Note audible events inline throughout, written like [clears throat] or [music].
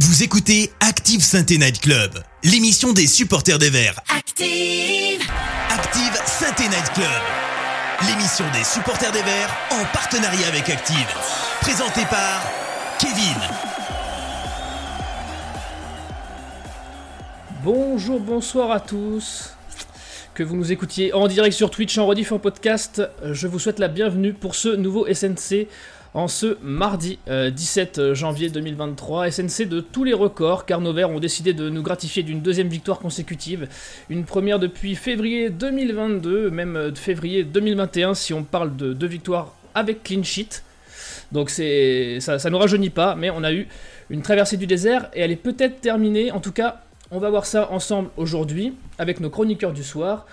Vous écoutez Active Sainte Night Club, l'émission des supporters des Verts. Active Active Sainte Night Club, l'émission des supporters des Verts en partenariat avec Active. Présentée par Kevin. Bonjour, bonsoir à tous. Que vous nous écoutiez en direct sur Twitch, en rediff, en podcast, je vous souhaite la bienvenue pour ce nouveau SNC en ce mardi 17 euh, janvier 2023. SNC de tous les records, car nos Verts ont décidé de nous gratifier d'une deuxième victoire consécutive. Une première depuis février 2022, même euh, février 2021 si on parle de deux victoires avec clean sheet. Donc ça, ça nous rajeunit pas, mais on a eu une traversée du désert et elle est peut-être terminée. En tout cas, on va voir ça ensemble aujourd'hui avec nos chroniqueurs du soir.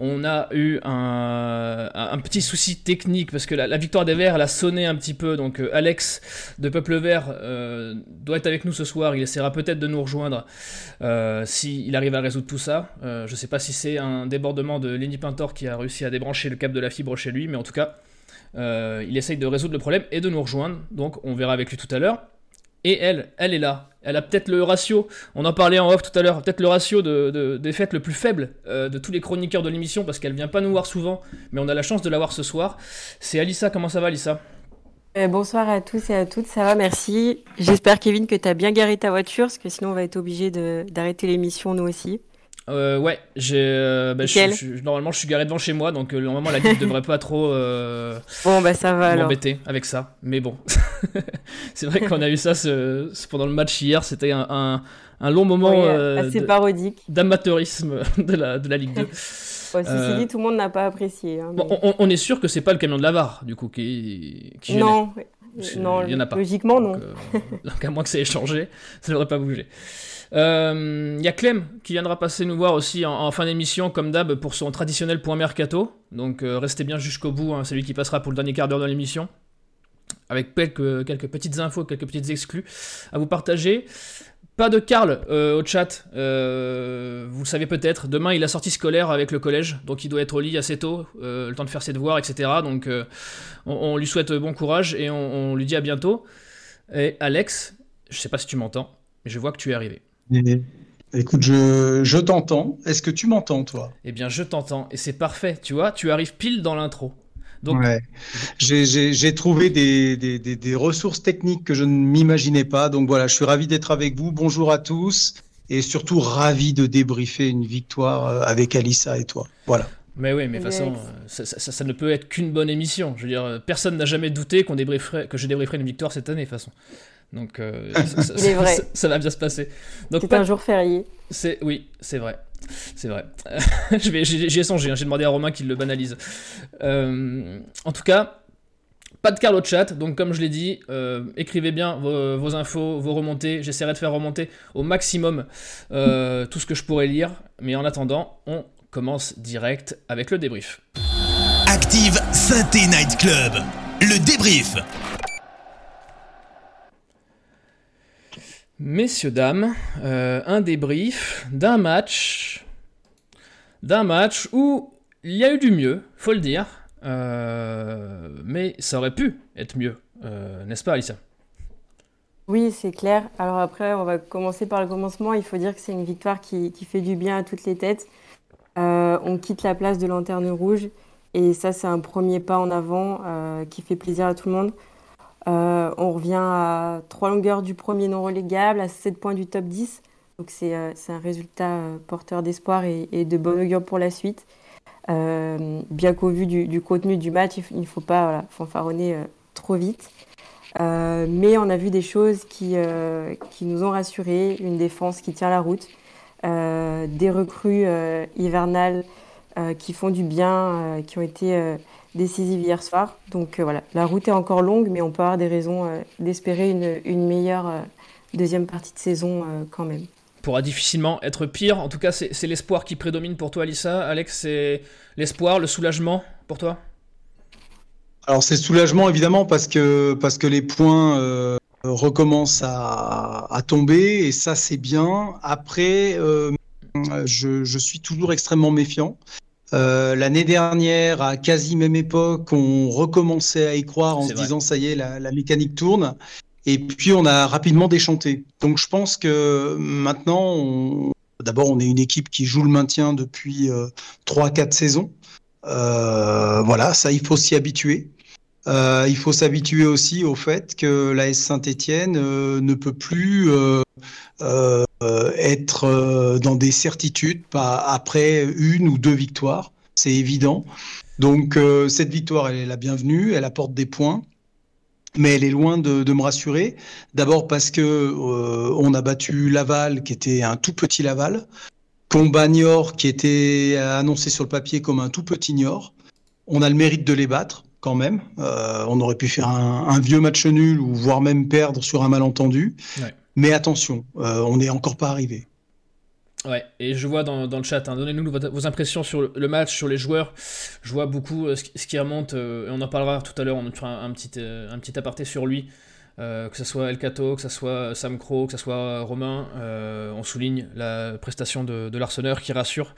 On a eu un, petit souci technique parce que la, victoire des Verts elle a sonné un petit peu. Donc euh, Alex de Peuple Vert euh, doit être avec nous ce soir. Il essaiera peut-être de nous rejoindre euh, s'il arrive à résoudre tout ça. je ne sais pas si c'est un débordement de Lenny Pintor qui a réussi à débrancher le câble de la fibre chez lui, mais en tout cas, il essaye de résoudre le problème et de nous rejoindre. Donc on verra avec lui tout à l'heure. Et elle, elle est là. Elle a peut-être le ratio, on en parlait en off tout à l'heure, peut-être le ratio de, des fêtes le plus faible euh, de tous les chroniqueurs de l'émission parce qu'elle vient pas nous voir souvent, mais on a la chance de la voir ce soir. C'est Alissa, comment ça va Alissa? Euh, bonsoir à tous et à toutes, ça va, merci. J'espère Kevin que tu as bien garé ta voiture parce que sinon on va être obligé d'arrêter l'émission nous aussi. Euh, ouais, j'ai. Euh, bah, normalement, je suis garé devant chez moi, donc euh, normalement la guide [laughs] devrait pas trop. Euh, bon, bah ça va M'embêter avec ça, mais bon. [laughs] c'est vrai qu'on a eu ça ce, pendant le match hier, c'était un, un, long moment. assez parodique. D'amateurisme [laughs] de la, de la Ligue 2. Bon, ceci dit, tout le monde n'a pas apprécié. Hein, bon, on, est sûr que c'est pas le camion de la VAR, du coup, qui, qui Non, non, il y en a pas. Logiquement, non. [laughs] donc, à moins que ça ait changé, [laughs] ça devrait pas bouger. Il euh, y a Clem qui viendra passer nous voir aussi en, fin d'émission, comme d'hab, pour son traditionnel point mercato. Donc euh, restez bien jusqu'au bout, hein, c'est lui qui passera pour le dernier quart d'heure de l'émission. Avec quelques, quelques petites infos, quelques petites exclus à vous partager. Pas de Karl euh, au chat, vous le savez peut-être. Demain, il a sorti scolaire avec le collège, donc il doit être au lit assez tôt, le temps de faire ses devoirs, etc. Donc on, lui souhaite bon courage et on, on, lui dit à bientôt. Et Alex, je sais pas si tu m'entends, mais je vois que tu es arrivé. Écoute, je, t'entends. Est-ce que tu m'entends, toi? Eh bien, je t'entends. Et c'est parfait, tu vois, tu arrives pile dans l'intro. Donc... Ouais. J'ai trouvé des, ressources techniques que je ne m'imaginais pas. Donc voilà, je suis ravi d'être avec vous. Bonjour à tous. Et surtout ravi de débriefer une victoire euh, avec Alissa et toi. Voilà. Mais oui, mais de toute façon, ça, ça, ne peut être qu'une bonne émission. Je veux dire, personne n'a jamais douté qu'on débrieferait, que je débrieferais une victoire cette année, de toute façon. Donc, euh, [laughs] ça, va bien se passer. C'est un jour férié. C'est oui, c'est vrai, c'est vrai. [laughs] J'y ai songé. Hein. J'ai demandé à Romain qu'il le banalise. Euh, en tout cas, pas de Carlo chat. Donc, comme je l'ai dit, euh, écrivez bien vos, infos, vos remontées. J'essaierai de faire remonter au maximum tout ce que je pourrais lire. Mais en attendant, on commence direct avec le débrief. Active Synthé Night Club. Le débrief. Messieurs, dames, euh, un débrief d'un match, d'un match où il y a eu du mieux, faut le dire, euh, mais ça aurait pu être mieux, euh, n'est-ce pas, Alicia? Oui, c'est clair. Alors après, on va commencer par le commencement. Il faut dire que c'est une victoire qui, qui, fait du bien à toutes les têtes. on quitte la place de lanterne rouge, et ça, c'est un premier pas en avant qui fait plaisir à tout le monde. Euh, on revient à trois longueurs du premier non relégable, à 7 points du top 10. Donc c'est euh, un résultat euh, porteur d'espoir et, de bon augure pour la suite. bien qu'au vu du, contenu du match, il ne faut pas fanfaronner trop vite. mais on a vu des choses qui, qui, nous ont rassurés, une défense qui tient la route, des recrues hivernales qui font du bien, qui ont été décisive hier soir. Donc euh, voilà, la route est encore longue, mais on peut avoir des raisons euh, d'espérer une, meilleure euh, deuxième partie de saison quand même. Pourra difficilement être pire. En tout cas, c'est l'espoir qui prédomine pour toi, Alissa. Alex, c'est l'espoir, le soulagement pour toi? Alors c'est soulagement évidemment parce que, parce que les points recommencent à, tomber et ça c'est bien. Après, je, je, suis toujours extrêmement méfiant. Euh, l'année dernière, à quasi même époque, on recommençait à y croire en se disant ça y est, la, mécanique tourne. Et puis on a rapidement déchanté. Donc je pense que maintenant, d'abord on est une équipe qui joue le maintien depuis trois, 4 saisons. voilà, ça il faut s'y habituer. Euh, il faut s'habituer aussi au fait que l'AS Saint-Étienne euh, ne peut plus euh, être dans des certitudes après une ou deux victoires, c'est évident. Donc cette victoire, elle est la bienvenue, elle apporte des points, mais elle est loin de, me rassurer. D'abord parce que on a battu Laval, qui était un tout petit Laval, Combat Niort, qui était annoncé sur le papier comme un tout petit Niort. On a le mérite de les battre quand même. Euh, on aurait pu faire un, vieux match nul ou voire même perdre sur un malentendu. Mais attention, euh, on n'est encore pas arrivé. Ouais, et je vois dans, le chat, hein, donnez-nous vos impressions sur le match, sur les joueurs. Je vois beaucoup euh, ce qui remonte, et on en parlera tout à l'heure, on fera un, petit, un petit aparté sur lui. Euh, que ce soit El Cato, que ce soit Sam Crow, que ce soit Romain, euh, on souligne la prestation de, de l'Arseneur qui rassure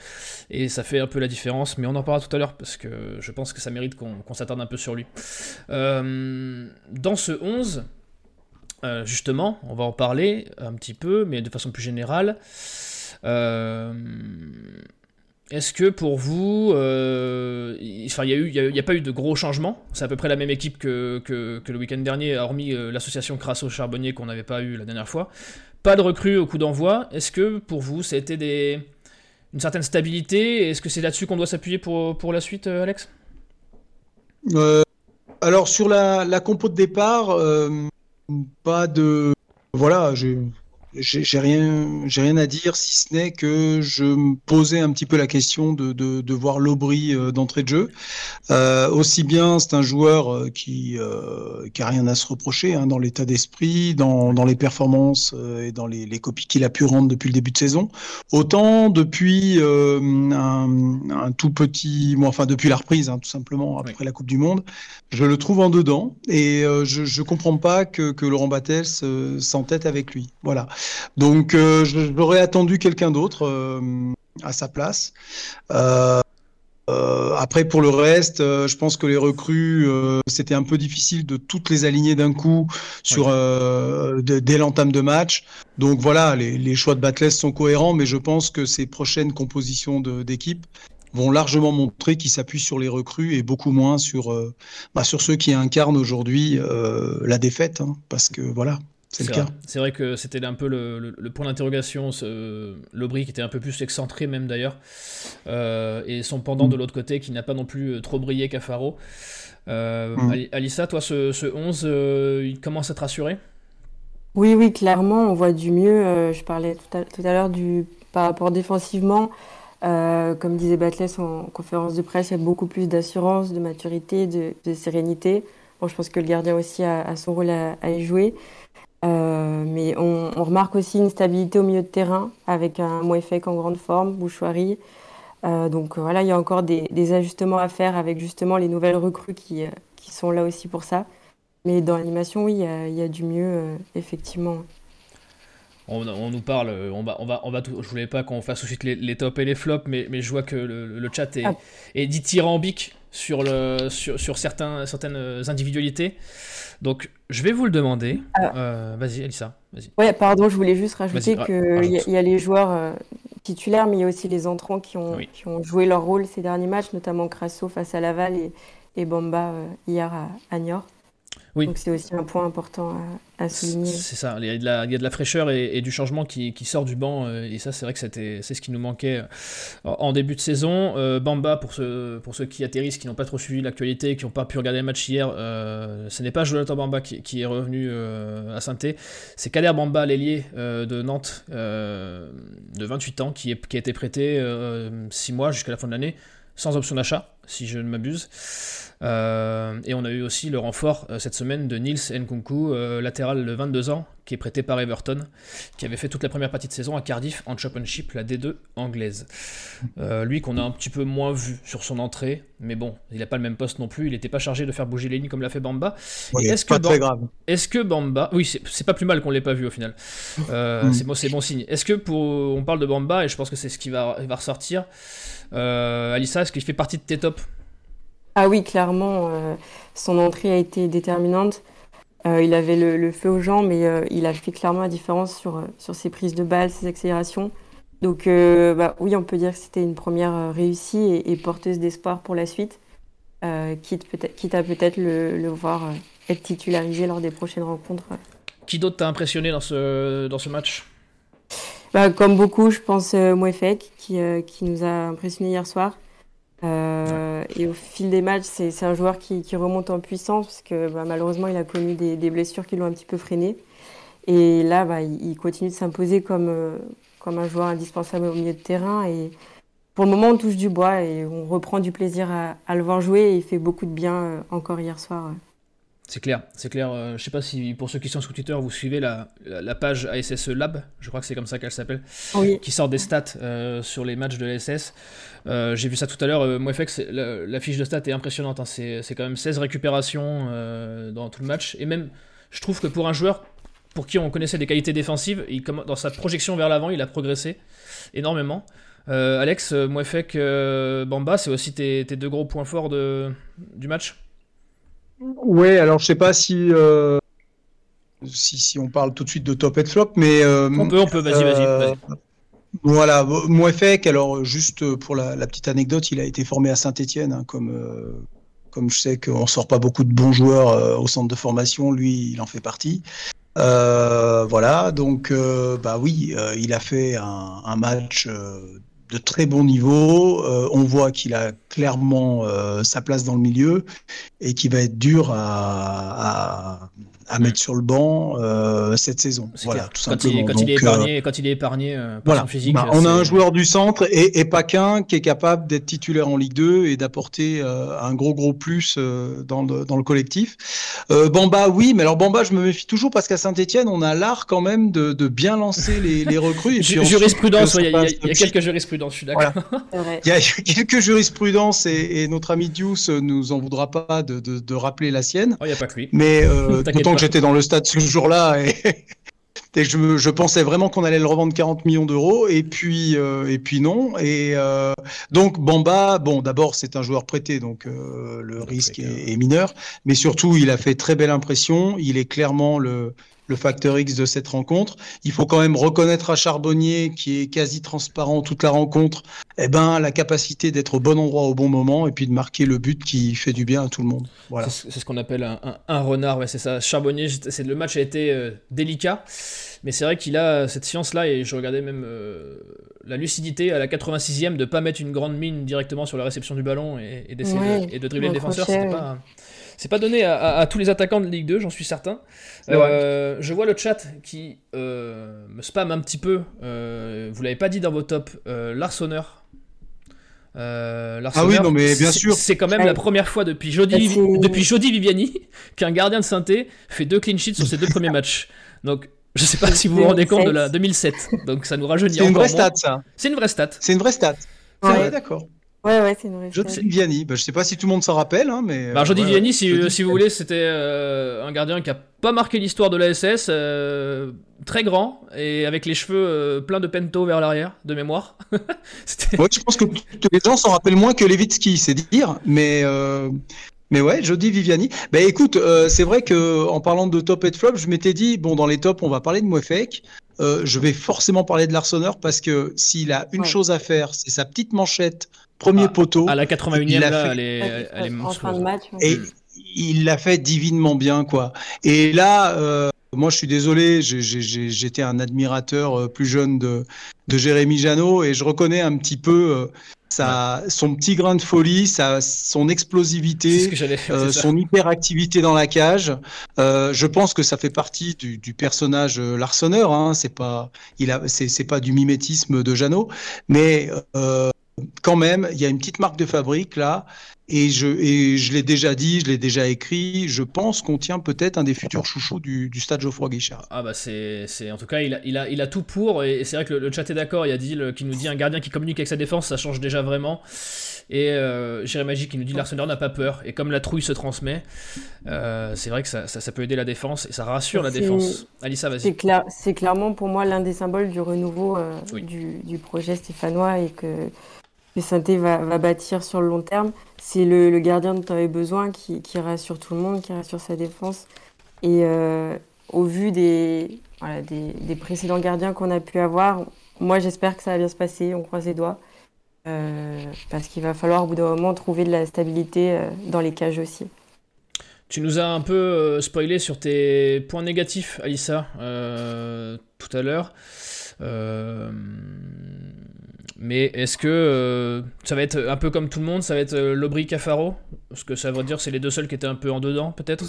et ça fait un peu la différence, mais on en parlera tout à l'heure parce que je pense que ça mérite qu'on s'attarde un peu sur lui. Euh, dans ce 11, justement, on va en parler un petit peu, mais de façon plus générale. Est-ce que pour vous, euh, il n'y a, pas eu de gros changements? C'est à peu près la même équipe que, le week-end dernier, hormis euh, l'association Crasso-Charbonnier qu'on n'avait pas eu la dernière fois. Pas de recrues au coup d'envoi. Est-ce que pour vous, ça a été une certaine stabilité? Est-ce que c'est là-dessus qu'on doit s'appuyer pour, la suite, euh, Alex? Alors, sur la, la, compo de départ, pas de. Voilà, j'ai j'ai rien, j'ai rien à dire si ce n'est que je me posais un petit peu la question de, de, de voir l'Aubry euh, d'entrée de jeu. Euh, aussi bien, c'est un joueur euh, qui euh, qui a rien à se reprocher hein, dans l'état d'esprit, dans, dans les performances euh, et dans les, les copies qu'il a pu rendre depuis le début de saison. Autant depuis un, un, tout petit, bon, enfin depuis la reprise, hein, tout simplement après la Coupe du Monde, je le trouve en dedans et je je comprends pas que que Laurent Battels s'entête avec lui. Voilà. Donc euh, j'aurais attendu quelqu'un d'autre euh, à sa place. Euh, après, pour le reste, je pense que les recrues, c'était un peu difficile de toutes les aligner d'un coup sur dès l'entame de match. Donc voilà, les, choix de Batless sont cohérents, mais je pense que ces prochaines compositions d'équipe vont largement montrer qu'ils s'appuient sur les recrues et beaucoup moins sur, bah, sur ceux qui incarnent aujourd'hui la défaite, hein, parce que voilà. C'est le cas. C'est vrai que c'était un peu le, point d'interrogation, Lobry qui était un peu plus excentré même d'ailleurs, euh, et son pendant de l'autre côté qui n'a pas non plus euh, trop brillé qu'Afaro. Euh, mm. Alissa, toi ce, 11, il commence à te rassurer? Oui, oui, clairement, on voit du mieux. je parlais tout à, l'heure du par rapport défensivement. comme disait Batles en conférence de presse, il y a beaucoup plus d'assurance, de maturité, de, sérénité. Bon, je pense que le gardien aussi a, son rôle à, à y jouer. Euh, mais on, remarque aussi une stabilité au milieu de terrain avec un Moefek en grande forme, Bouchoirie. Euh, donc euh, voilà, il y a encore des, ajustements à faire avec justement les nouvelles recrues qui, qui sont là aussi pour ça. Mais dans l'animation, oui, il y, a, du mieux, effectivement. On, nous parle, on va, on va, on va je voulais pas qu'on fasse tout de suite les, tops et les flops, mais, mais je vois que le, chat est, ah. est dithyrambique sur, le, sur, sur certains, certaines individualités. Donc, je vais vous le demander. Ah. Euh, vas-y, Elisa. Vas-y. Ouais, pardon, je voulais juste rajouter qu'il y, y, a les joueurs euh, titulaires, mais il y a aussi les entrants qui ont, qui ont joué leur rôle ces derniers matchs, notamment Crasso face à Laval et, et Bamba euh, hier à, à Niort. Donc c'est aussi un point important à, souligner. C'est ça, il y, a de la, il y, a de la, fraîcheur et, du changement qui, qui, sort du banc, euh, et ça c'est vrai que c'est ce qui nous manquait euh, en début de saison. Euh, Bamba, pour ceux, pour ceux qui atterrissent, qui n'ont pas trop suivi l'actualité, qui n'ont pas pu regarder le match hier, ce n'est pas Jonathan Bamba qui, qui est revenu à saint c'est Kader Bamba, l'ailier de Nantes, de 28 ans, qui, est, qui a été prêté 6 mois jusqu'à la fin de l'année, sans option d'achat, si je ne m'abuse. Euh, et on a eu aussi le renfort euh, cette semaine de Nils Nkunku, euh, latéral de 22 ans, qui est prêté par Everton, qui avait fait toute la première partie de saison à Cardiff en Championship, la D2 anglaise. lui qu'on a un petit peu moins vu sur son entrée, mais bon, il n'a pas le même poste non plus, il n'était pas chargé de faire bouger les lignes comme l'a fait Bamba. est-ce que, grave. est-ce que Bamba, oui, c'est pas plus mal qu'on l'ait pas vu au final, mm. c'est bon, bon signe. Est-ce que pour, on parle de Bamba, et je pense que c'est ce qui va, va ressortir, Alissa, est-ce qu'il fait partie de tes tops? Ah oui, clairement, euh, son entrée a été déterminante. il avait le, feu aux jambes, mais il a fait clairement la différence sur, sur ses prises de balles, ses accélérations. Donc bah, oui, on peut dire que c'était une première réussie et, porteuse d'espoir pour la suite, quitte, peut quitte, à peut-être le, le, voir être titularisé lors des prochaines rencontres. Qui d'autre t'a impressionné dans ce, dans ce match? Bah, Comme beaucoup, je pense euh, Mouefek, qui, euh, qui nous a impressionné hier soir. Euh, et au fil des matchs, c'est un joueur qui, qui, remonte en puissance, parce que bah, malheureusement, il a connu des, des blessures qui l'ont un petit peu freiné. Et là, bah, il, continue de s'imposer comme, euh, comme un joueur indispensable au milieu de terrain. Et pour le moment, on touche du bois et on reprend du plaisir à, à le voir jouer. Et il fait beaucoup de bien encore hier soir. C'est clair, c'est clair. Euh, je sais pas si pour ceux qui sont sur Twitter, vous suivez la, la, page ASSE Lab, je crois que c'est comme ça qu'elle s'appelle, qui sort des stats euh, sur les matchs de l'ASS. Euh, j'ai vu ça tout à l'heure. moi, la, la, fiche de stats est impressionnante. Hein. C'est, quand même 16 récupérations dans tout le match. Et même, je trouve que pour un joueur pour qui on connaissait des qualités défensives, il, dans sa projection vers l'avant, il a progressé énormément. Alex, Mouefek, Bamba, c'est aussi tes, tes, deux gros points forts de, du match? Ouais, alors je sais pas si, euh, si, si on parle tout de suite de top et de flop, mais euh, on peut, on peut, vas-y, vas-y. Euh, voilà, Mouefek, alors juste pour la, petite anecdote, il a été formé à Saint-Etienne, hein, comme, comme je sais qu'on sort pas beaucoup de bons joueurs au centre de formation, lui, il en fait partie. voilà, donc bah oui, il a fait un, un match de très bon niveau. Euh, on voit qu'il a clairement euh, sa place dans le milieu et qu'il va être dur à, à mettre sur le banc euh, cette saison. Voilà, tout quand simplement. Il, quand, il est épargné, euh, quand il est épargné euh, voilà. physique. Bah, on a un joueur du centre et, et pas qu'un qui est capable d'être titulaire en Ligue 2 et d'apporter un gros gros plus dans, le, dans le collectif. Bamba, oui, mais alors Bamba, je me méfie toujours parce qu'à Saint-Etienne, on a l'art quand même de, de, bien lancer les, les recrues. Et [laughs] puis jurisprudence, il y, y, a quelques jurisprudences, je suis d'accord. Il y a [laughs] quelques jurisprudences et, et notre ami Dius nous en voudra pas de, de, de rappeler la sienne. Oh, il n'y a pas que lui. Mais euh, [laughs] j'étais dans le stade ce jour-là et, [laughs] je, je, pensais vraiment qu'on allait le revendre 40 millions d'euros et puis euh, et puis non. Et euh, donc Bamba bon d'abord c'est un joueur prêté donc euh, le risque est, est, mineur. Mais surtout il a fait très belle impression. Il est clairement le le facteur X de cette rencontre. Il faut quand même reconnaître à Charbonnier, qui est quasi transparent toute la rencontre, eh ben, la capacité d'être au bon endroit au bon moment et puis de marquer le but qui fait du bien à tout le monde. Voilà. C'est ce qu'on appelle un, renard, ouais, c'est ça. Charbonnier, le match a été euh, délicat, mais c'est vrai qu'il a cette science-là et je regardais même euh, la lucidité à la 86e de pas mettre une grande mine directement sur la réception du ballon et, et d'essayer de, de dribbler le défenseur. C'était pas c'est pas donné à, tous les attaquants de Ligue 2, j'en suis certain. Euh, je vois le chat qui euh, me spam un petit peu. Euh, vous l'avez pas dit dans vos tops, Larsonneur. ah oui, non, mais bien sûr. C'est quand même la première fois depuis Jody, depuis Jody Viviani [laughs] qu'un gardien de synthé fait deux clean sheets sur ses deux premiers matchs. Donc, je sais pas si vous vous rendez compte de la 2007. Donc, ça nous rajeunit C'est une vraie stat, ça. C'est une vraie stat. C'est une vraie stat. Ouais, d'accord. Ouais, ouais, c'est une vraie Jody Vianney, bah, je sais pas si tout le monde s'en rappelle, hein, mais. Bah, Jody Vianney, si, si vous voulez, c'était euh, un gardien qui a pas marqué l'histoire de la SS, euh, très grand et avec les cheveux euh, pleins de pento vers l'arrière, de mémoire. [laughs] ouais, je pense que les gens s'en rappellent moins que Levitsky, c'est dire, mais. Mais ouais, Jody Viviani. Bah écoute, c'est vrai que en parlant de top et de flop, je m'étais dit bon dans les tops on va parler de Mouefek. je vais forcément parler de l'Arseneur parce que s'il a une chose à faire, c'est sa petite manchette premier ah, poteau. À la 81e, là, elle est, elle est En fin de match. Et il l'a fait divinement bien, quoi. Et là, euh, moi, je suis désolé, j'étais un admirateur euh, plus jeune de, de Jérémy Janot et je reconnais un petit peu euh, sa, son petit grain de folie, sa, son explosivité, euh, [laughs] son hyperactivité dans la cage. Euh, je pense que ça fait partie du, du personnage euh, Larsonneur. Hein. C'est pas, il a, c'est pas du mimétisme de Janot, mais euh, quand même, il y a une petite marque de fabrique là, et je, et je l'ai déjà dit, je l'ai déjà écrit, je pense qu'on tient peut-être un des futurs chouchous du, du stade Geoffroy Guichard. Ah bah c'est, en tout cas, il a, il a, il a tout pour, et c'est vrai que le, chat est d'accord, il y a dit, qui nous dit un gardien qui communique avec sa défense, ça change déjà vraiment. Et euh, Jérémy Magic qui nous dit l'Arsenal n'a pas peur, et comme la trouille se transmet, euh, c'est vrai que ça, ça, peut aider la défense, et ça rassure la défense. Alissa, vas-y. C'est, clair, c'est clairement pour moi l'un des symboles du renouveau euh, du, du projet stéphanois, et que que Sainté va, bâtir sur le long terme. C'est le, gardien dont tu avais besoin qui, qui, rassure tout le monde, qui rassure sa défense. Et au vu des, précédents gardiens qu'on a pu avoir, moi j'espère que ça va bien se passer, on croise les doigts. parce qu'il va falloir au bout d'un moment trouver de la stabilité dans les cages aussi. Tu nous as un peu euh, spoilé sur tes points négatifs, Alissa, euh, tout à l'heure. Euh, mais est-ce que ça va être un peu comme tout le monde Ça va être Lobry Cafaro? Ce que ça veut dire, c'est les deux seuls qui étaient un peu en dedans, peut-être?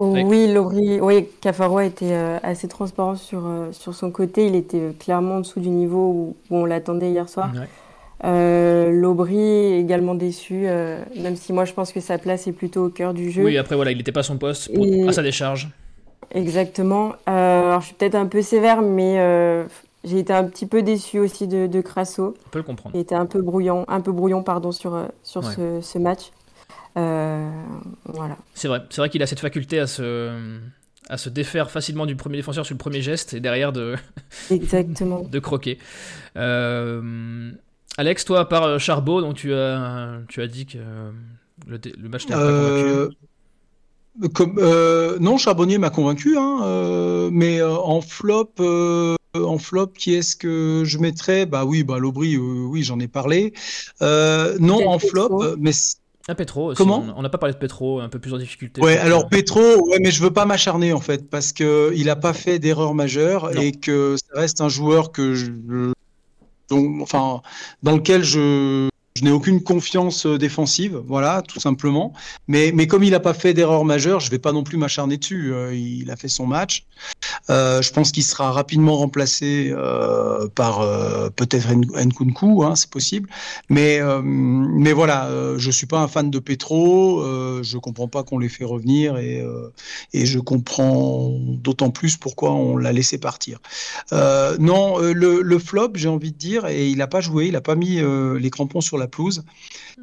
Oui, Lobry, oui, Cafaro a été assez transparent sur, sur son côté. Il était clairement en dessous du niveau où, on l'attendait hier soir. Euh, L'Aubry également déçu, euh, même si moi je pense que sa place est plutôt au cœur du jeu. Oui, après voilà, il n'était pas à son poste à sa décharge. Exactement. Euh, alors je suis peut-être un peu sévère, mais euh, j'ai été un petit peu déçu aussi de, de Crasso. On peut le comprendre. Il était un peu brouillon, un peu brouillon pardon, sur, sur ce, ce, match. voilà. C'est vrai, c'est vrai qu'il a cette faculté à se, à se défaire facilement du premier défenseur sur le premier geste et derrière de, [laughs] Exactement. de croquer. Euh, Alex, toi, à part euh, Charbot, donc tu as, tu as dit que euh, le, match t'a pas convaincu. Euh, non, Charbonnier m'a convaincu, hein, mais en flop, en flop, qui est-ce que je mettrais? Bah oui, bah Lobry, oui, j'en ai parlé. non, en flop, mais un Petro aussi. Comment? On n'a pas parlé de Petro, un peu plus en difficulté. Ouais, alors Petro, ouais, mais je veux pas m'acharner en fait, parce que il a pas fait d'erreur majeure et que ça reste un joueur que je, donc, enfin, dans lequel je, je n'ai aucune confiance euh, défensive, voilà, tout simplement. Mais, mais comme il n'a pas fait d'erreur majeure, je ne vais pas non plus m'acharner dessus. Euh, il a fait son match. Euh, je pense qu'il sera rapidement remplacé par peut-être Nkunku, hein, c'est possible. Mais, mais voilà, je suis pas un fan de Petro. je comprends pas qu'on l'ait fait revenir et, et je comprends d'autant plus pourquoi on l'a laissé partir. non, le, le flop, j'ai envie de dire, et il n'a pas joué, il n'a pas mis les crampons sur la pelouse.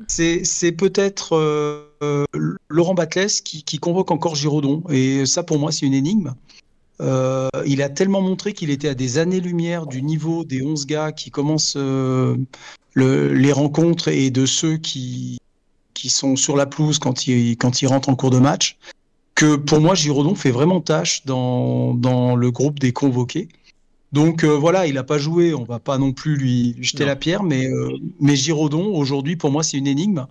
C'est peut-être euh, Laurent Batles qui, qui, convoque encore Giraudon. Et ça, pour moi, c'est une énigme. Euh, il a tellement montré qu'il était à des années-lumière du niveau des 11 gars qui commencent euh, le, les rencontres et de ceux qui, qui sont sur la pelouse quand ils, quand ils rentrent en cours de match, que pour moi, Giraudon fait vraiment tâche dans, dans le groupe des convoqués. Donc euh, voilà, il n'a pas joué, on va pas non plus lui, jeter la pierre, mais, euh, mais Giraudon, aujourd'hui, pour moi, c'est une énigme.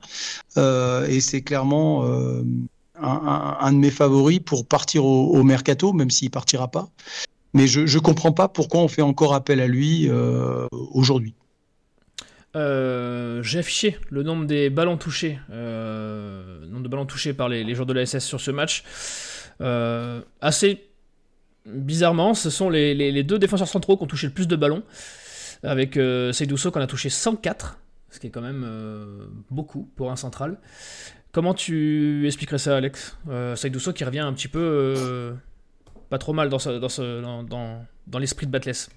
Euh, et c'est clairement un, un, un, de mes favoris pour partir au, au mercato, même s'il partira pas. Mais je ne comprends pas pourquoi on fait encore appel à lui aujourd'hui. J'ai affiché le nombre des ballons touchés, nombre de ballons touchés par les, les joueurs de la SS sur ce match. assez bizarrement, ce sont les, deux défenseurs centraux qui ont touché le plus de ballons, avec euh, Seydouso qui en a touché 104, ce qui est quand même euh, beaucoup pour un central. Comment tu expliquerais ça, Alex? Euh, qui revient un petit peu euh, pas trop mal dans, l'esprit de Batless.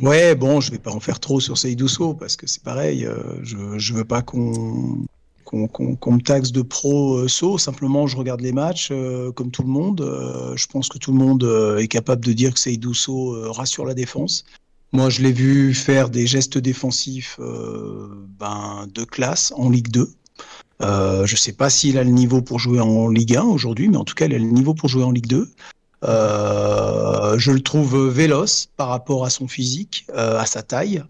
Ouais, bon, je vais pas en faire trop sur Seydouso parce que c'est pareil, je, je veux pas qu'on qu'on me taxe de pro euh, saut. Simplement, je regarde les matchs euh, comme tout le monde. Euh, je pense que tout le monde est capable de dire que Seydou So rassure la défense. Moi, je l'ai vu faire des gestes défensifs ben, de classe en Ligue 2. je ne sais pas s'il a le niveau pour jouer en Ligue 1 aujourd'hui, mais en tout cas, il a le niveau pour jouer en Ligue 2. je le trouve véloce par rapport à son physique, à sa taille.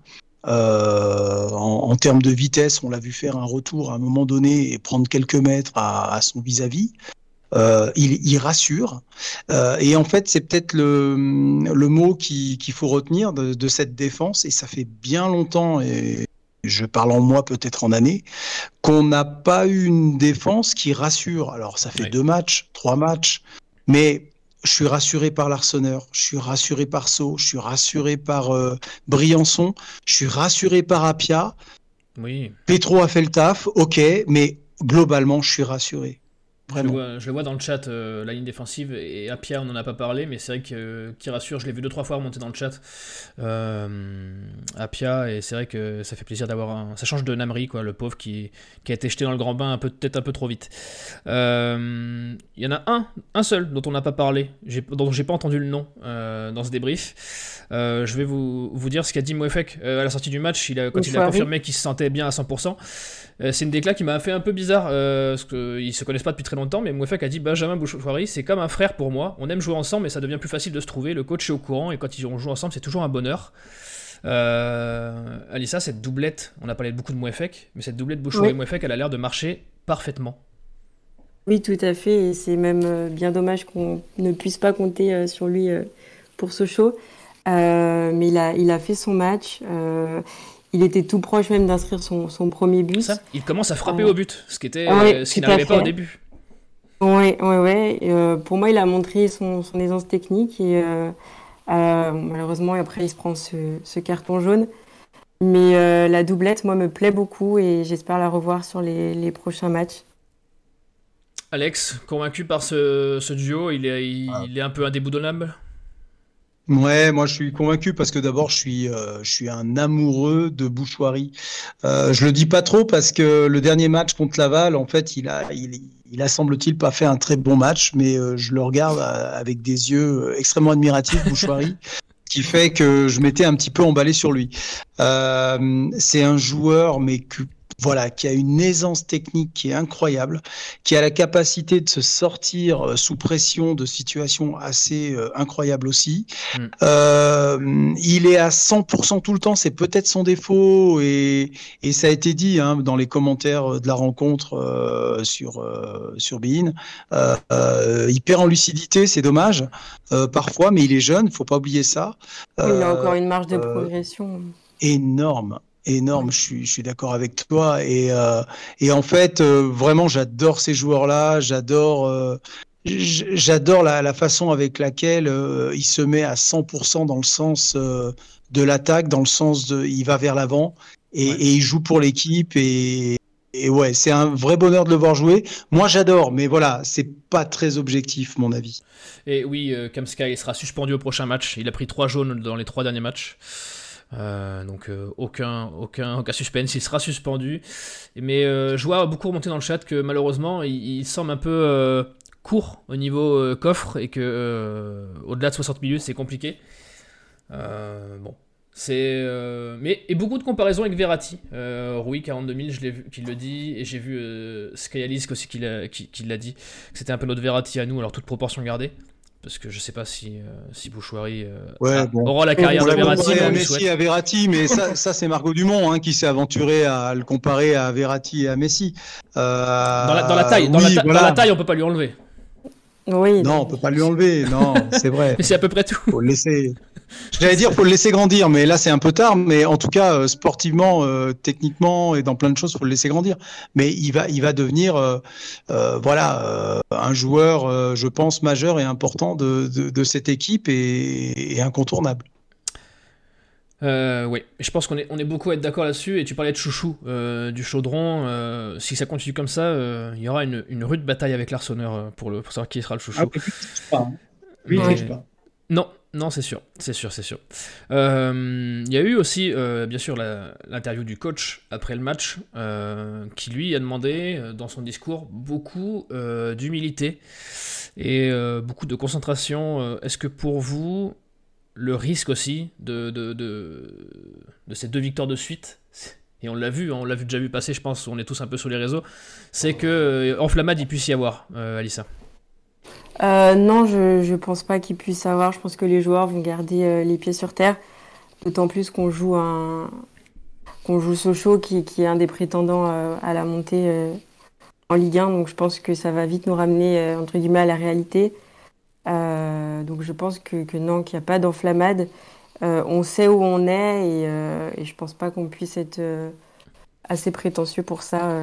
Euh, en, en, termes de vitesse, on l'a vu faire un retour à un moment donné et prendre quelques mètres à, à son vis-à-vis. Euh, il, il, rassure. Euh, et en fait, c'est peut-être le, le mot qu'il faut retenir de, de, cette défense. Et ça fait bien longtemps, et je parle en moi peut-être en année, qu'on n'a pas eu une défense qui rassure. Alors, ça fait deux matchs, trois matchs, mais je suis rassuré par l'Arseneur, je suis rassuré par Sceaux, je suis rassuré par euh, Briançon, je suis rassuré par Apia. Oui. Petro a fait le taf, ok, mais globalement, je suis rassuré. Je le, vois, je le, vois, dans le chat, euh, la ligne défensive, et Apia, on n'en a pas parlé, mais c'est vrai que euh, qui rassure, je l'ai vu deux trois fois remonter dans le chat. Euh, Apia, et c'est vrai que ça fait plaisir d'avoir un. Ça change de Namri, quoi, le pauvre qui, qui a été jeté dans le grand bain un peu, peut-être un peu trop vite. Euh, il y en a un, un seul dont on n'a pas parlé, dont j'ai pas entendu le nom euh, dans ce débrief. je vais vous, vous dire ce qu'a dit Mouefek à la sortie du match, il a, quand il a confirmé qu'il se sentait bien à 100%. C'est une déclat qui m'a fait un peu bizarre, parce qu'ils se connaissent pas depuis très longtemps, mais Mouefek a dit Benjamin Bouchouari, c'est comme un frère pour moi. On aime jouer ensemble, mais ça devient plus facile de se trouver. Le coach est au courant, et quand ils joue ensemble, c'est toujours un bonheur. Euh, Alissa, cette doublette, on a parlé beaucoup de Mouefek, mais cette doublette Bouchouari-Mouefek, elle a l'air de marcher parfaitement. Oui, tout à fait, et c'est même euh, bien dommage qu'on ne puisse pas compter euh, sur lui pour ce show. mais il a, il a fait son match. Il était tout proche même d'inscrire son, son, premier but. Ça, il commence à frapper au but, ce qui, était, ce qui n'arrivait pas au début. Oui, oui, oui. pour moi, il a montré son, son aisance technique et euh, malheureusement, après, il se prend ce, carton jaune. Mais euh, la doublette, moi, me plaît beaucoup et j'espère la revoir sur les, prochains matchs. Alex, convaincu par ce, duo, il est, il est un peu indéboulonnable Ouais, moi je suis convaincu parce que d'abord je suis euh, je suis un amoureux de Bouchoirie. Euh, je le dis pas trop parce que le dernier match contre Laval, en fait, il a il, il a semble-t-il pas fait un très bon match, mais euh, je le regarde euh, avec des yeux extrêmement admiratifs, Bouchoirie. [laughs] qui fait que je m'étais un petit peu emballé sur lui. Euh, c'est un joueur, mais que voilà, qui a une aisance technique qui est incroyable, qui a la capacité de se sortir euh, sous pression de situations assez euh, incroyables aussi. Mm. Euh, il est à 100% tout le temps, c'est peut-être son défaut et, et, ça a été dit hein, dans les commentaires de la rencontre euh, sur euh, sur Bein. il perd en lucidité, c'est dommage parfois, mais il est jeune, faut pas oublier ça. il a encore une marge de progression énorme énorme. Je suis, je suis d'accord avec toi. Et, euh, et en fait, euh, vraiment, j'adore ces joueurs-là. J'adore. Euh, j'adore la, la, façon avec laquelle il se met à 100% dans le sens de l'attaque, dans le sens de il va vers l'avant et, et, il joue pour l'équipe et, et ouais, c'est un vrai bonheur de le voir jouer. Moi, j'adore, mais voilà, c'est pas très objectif, mon avis. Et oui, Kamsky sera suspendu au prochain match. Il a pris trois jaunes dans les trois derniers matchs. Euh, donc euh, aucun, aucun, aucun suspense, il sera suspendu. Mais euh, je vois beaucoup remonter dans le chat que malheureusement il, semble un peu court au niveau coffre et que au-delà de 60 minutes c'est compliqué. bon, c'est mais et beaucoup de comparaisons avec Verratti. Rui 42 000, je l'ai vu qu'il le dit et j'ai vu euh, aussi qui l'a dit que c'était un peu notre Verratti à nous, alors toute proportion gardée parce que je sais pas si, euh, si Bouchouari euh, aura la carrière de Verratti. À Messi à Verratti, mais ça, [laughs] ça c'est Margot Dumont hein, qui s'est aventuré à le comparer à Verratti et à Messi. Euh, dans, la, dans, la, taille, dans, la, dans la taille, on peut pas lui enlever. Oui. Non, on peut pas lui enlever. Non, c'est vrai. [laughs] mais c'est à peu près tout. Faut le laisser. J'allais dire faut le laisser grandir, mais là c'est un peu tard. Mais en tout cas, euh, sportivement, euh, techniquement et dans plein de choses, faut le laisser grandir. Mais il va, il va devenir, euh, voilà, un joueur, je pense, majeur et important de, de, cette équipe et, et incontournable. Euh, oui, je pense qu'on est, on est beaucoup à être d'accord là-dessus. Et tu parlais de Chouchou, du chaudron. si ça continue comme ça, il y aura une, une, rude bataille avec l'Arseneur pour, le, pour savoir qui sera le Chouchou. Ah, oui, pas. Non, non, c'est sûr, c'est sûr, c'est sûr. Euh, il y a eu aussi, euh, bien sûr, l'interview du coach après le match, euh, qui lui a demandé dans son discours beaucoup d'humilité et beaucoup de concentration. Est-ce que pour vous, le risque aussi de, ces deux victoires de suite, et on l'a vu, on l'a déjà vu passer, je pense, on est tous un peu sur les réseaux, c'est que enflammade il puisse y avoir, Alissa euh, non, je ne pense pas qu'il puisse avoir. Je pense que les joueurs vont garder euh, les pieds sur terre. D'autant plus qu'on joue un qu'on joue Sochaux qui, est un des prétendants euh, à la montée en Ligue 1. Donc je pense que ça va vite nous ramener entre guillemets à la réalité. Donc je pense que, que non, qu'il n'y a pas d'enflammade. on sait où on est et, et je pense pas qu'on puisse être assez prétentieux pour ça.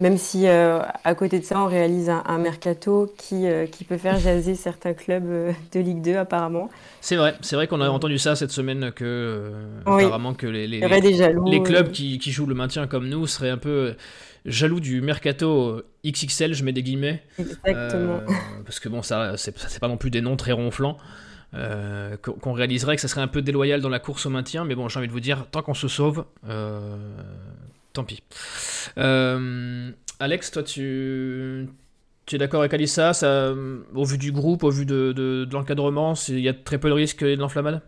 Même si euh, à côté de ça, on réalise un, mercato qui, euh, qui peut faire jaser certains clubs euh, de Ligue 2 apparemment. C'est vrai, c'est vrai qu'on a entendu ça cette semaine que apparemment que les, les, les clubs qui, qui, jouent le maintien comme nous seraient un peu jaloux du mercato XXL, je mets des guillemets. Exactement. parce que bon, ça c'est pas non plus des noms très ronflants. qu'on réaliserait que ça serait un peu déloyal dans la course au maintien, mais bon, j'ai envie de vous dire, tant qu'on se sauve, tant pis. Euh, Alex, toi, tu, tu es d'accord avec Alissa ça, Au vu du groupe, au vu de, de, l'encadrement, il y a très peu de risques de l'enflammade?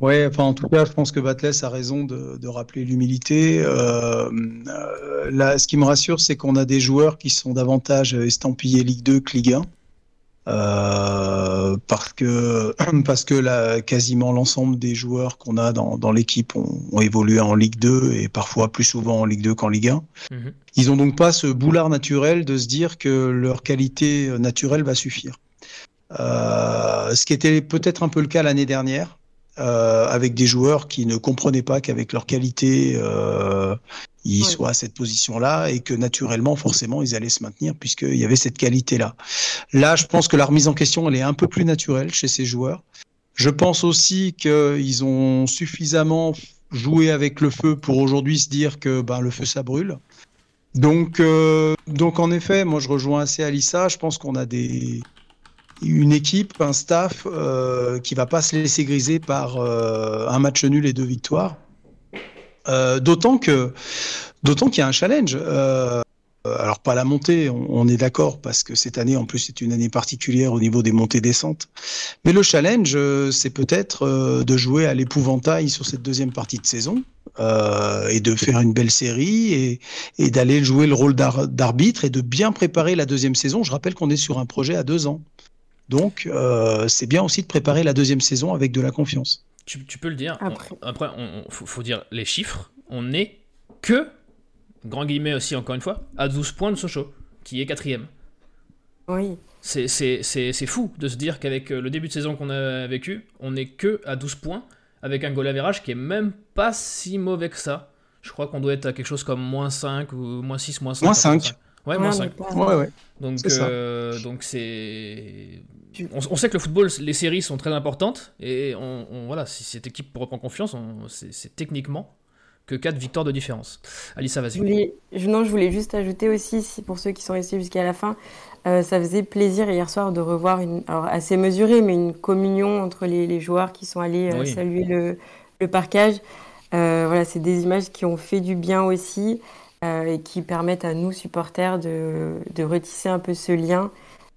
Ouais, enfin en tout cas, je pense que Batless a raison de, de rappeler l'humilité. Euh, euh, là, ce qui me rassure, c'est qu'on a des joueurs qui sont davantage estampillés Ligue 2 que Ligue 1. Euh, parce que [clears throat] parce que là, quasiment l'ensemble des joueurs qu'on a dans, dans l'équipe ont, ont, évolué en Ligue 2 et parfois plus souvent en Ligue 2 qu'en Ligue 1. Mm -hmm. Ils ont donc pas ce boulard naturel de se dire que leur qualité naturelle va suffire. Euh, ce qui était peut-être un peu le cas l'année dernière. Euh, avec des joueurs qui ne comprenaient pas qu'avec leur qualité, euh, ils ouais. soient à cette position-là et que naturellement, forcément, ils allaient se maintenir puisqu'il y avait cette qualité-là. Là, je pense que la remise en question, elle est un peu plus naturelle chez ces joueurs. Je pense aussi qu'ils ont suffisamment joué avec le feu pour aujourd'hui se dire que ben, le feu, ça brûle. Donc, euh, donc, en effet, moi, je rejoins assez Alissa. Je pense qu'on a des, une équipe, un staff euh, qui va pas se laisser griser par euh, un match nul et deux victoires. Euh, d'autant que, d'autant qu'il y a un challenge. Alors pas la montée, on, est d'accord parce que cette année en plus c'est une année particulière au niveau des montées descentes. Mais le challenge, c'est peut-être de jouer à l'épouvantail sur cette deuxième partie de saison. Euh, et de faire une belle série et, et d'aller jouer le rôle d'arbitre et de bien préparer la deuxième saison. Je rappelle qu'on est sur un projet à deux ans. Donc, euh, c'est bien aussi de préparer la deuxième saison avec de la confiance. Tu, tu peux le dire. Après, on, après, on, faut, faut, dire les chiffres. On n'est que, grand guillemets aussi encore une fois, à 12 points de Sochaux, qui est quatrième. Oui. C'est fou de se dire qu'avec le début de saison qu'on a vécu, on n'est que à 12 points, avec un goal average qui est même pas si mauvais que ça. Je crois qu'on doit être à quelque chose comme moins 5 ou moins 6, moins 5. Moins 5. Ouais, moins 5. Ouais, ouais. Donc, euh, donc c'est. On, on, sait que le football, les séries sont très importantes et on, on voilà, si cette équipe reprend confiance, c'est techniquement que 4 victoires de différence. Alissa, vas-y. Non, je voulais juste ajouter aussi, pour ceux qui sont restés jusqu'à la fin, euh, ça faisait plaisir hier soir de revoir une, alors assez mesurée, mais une communion entre les, les joueurs qui sont allés euh, oui. saluer le, le parquage. Euh, voilà, c'est des images qui ont fait du bien aussi euh, et qui permettent à nous, supporters, de, de retisser un peu ce lien,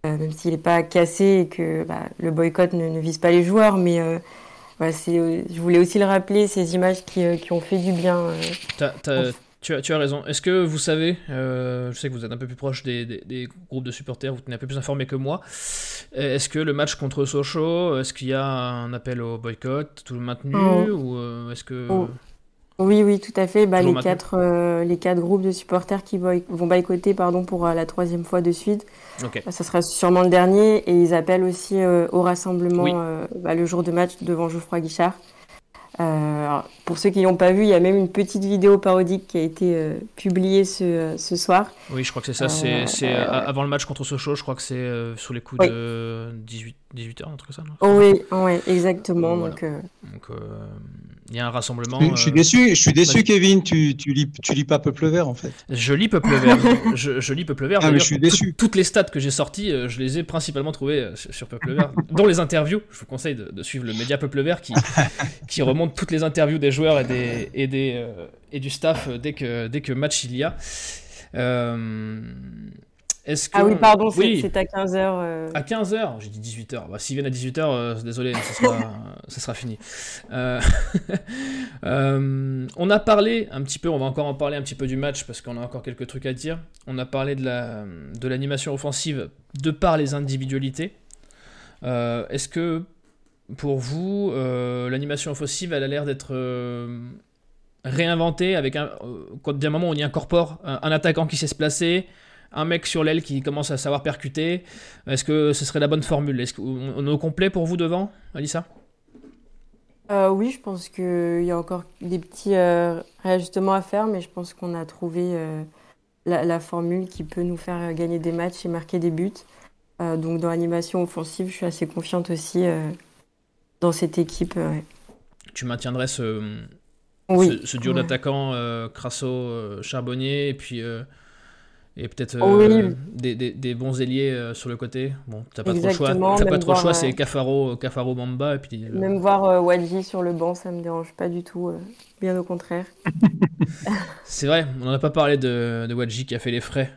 euh, même s'il n'est pas cassé et que bah, le boycott ne, ne, vise pas les joueurs. Mais euh, je voulais aussi le rappeler, ces images qui, qui ont fait du bien. T'as, t'as, tu, as, tu as raison. Est-ce que vous savez, je sais que vous êtes un peu plus proche des, des, des, groupes de supporters, vous tenez un peu plus informé que moi, est-ce que le match contre Sochaux, est-ce qu'il y a un appel au boycott, tout maintenu, oh. ou est-ce que... Oh. Oui, oui, tout à fait. Bah, les, quatre, euh, les quatre groupes de supporters qui boy vont boycotter pardon, pour euh, la troisième fois de suite. Okay. Bah, ça sera sûrement le dernier. Et ils appellent aussi euh, au rassemblement oui. bah, le jour de match devant Geoffroy Guichard. Alors, pour ceux qui n'ont pas vu, il y a même une petite vidéo parodique qui a été publiée ce, ce, soir. Oui, je crois que c'est ça. c'est avant le match contre Sochaux, je crois que c'est sous les coups oui. de 18, 18h, un truc comme ça. Non? Oh, oui, exactement. Voilà. Donc, donc il y a un rassemblement. Je, je suis déçu, je suis déçu, Kevin. Tu, tu lis, tu lis pas Peuple Vert en fait. Je lis Peuple Vert. [laughs] je, je, lis Peuple Vert. Ah, mais je suis déçu. Toutes les stats que j'ai sorties, je les ai principalement trouvées sur Peuple Vert, dont les interviews. Je vous conseille de, de, suivre le média Peuple Vert qui, [laughs] qui remonte toutes les interviews des joueurs et des et des euh, et du staff dès que dès que match il y a. Euh, est-ce que... Ah oui, pardon, c'est oui. à 15h. Euh... À 15h J'ai dit 18h. Bah, S'ils viennent à 18h, euh, désolé, ça sera, [laughs] ça sera fini. Euh... [laughs] euh... on a parlé un petit peu, on va encore en parler un petit peu du match parce qu'on a encore quelques trucs à dire. On a parlé de l'animation la... de offensive de par les individualités. Est-ce que pour vous, l'animation offensive, elle a l'air d'être réinventée avec un, quand d'un moment on y incorpore un, un attaquant qui sait se placer, un mec sur l'aile qui commence à savoir percuter. Est-ce que ce serait la bonne formule? Est-ce qu'on est au complet pour vous devant, Alissa? Euh, Oui, je pense qu'il y a encore des petits euh, réajustements à faire, mais je pense qu'on a trouvé euh, la, la, formule qui peut nous faire gagner des matchs et marquer des buts. Euh, donc dans l'animation offensive, je suis assez confiante aussi euh, dans cette équipe. Ouais. Tu maintiendrais ce, oui. ce, ce duo ouais. d'attaquants Crasso-Charbonnier et puis et peut-être oui. euh, des, des, des, bons ailiers euh, sur le côté. Bon, t'as pas Exactement, trop le choix. T'as pas trop choix, euh, c'est Cafaro, Cafaro Mamba et puis. Même voir euh, Wadji sur le banc, ça me dérange pas du tout. bien au contraire. [laughs] c'est vrai, on n'en a pas parlé de, de Wadji qui a fait les frais.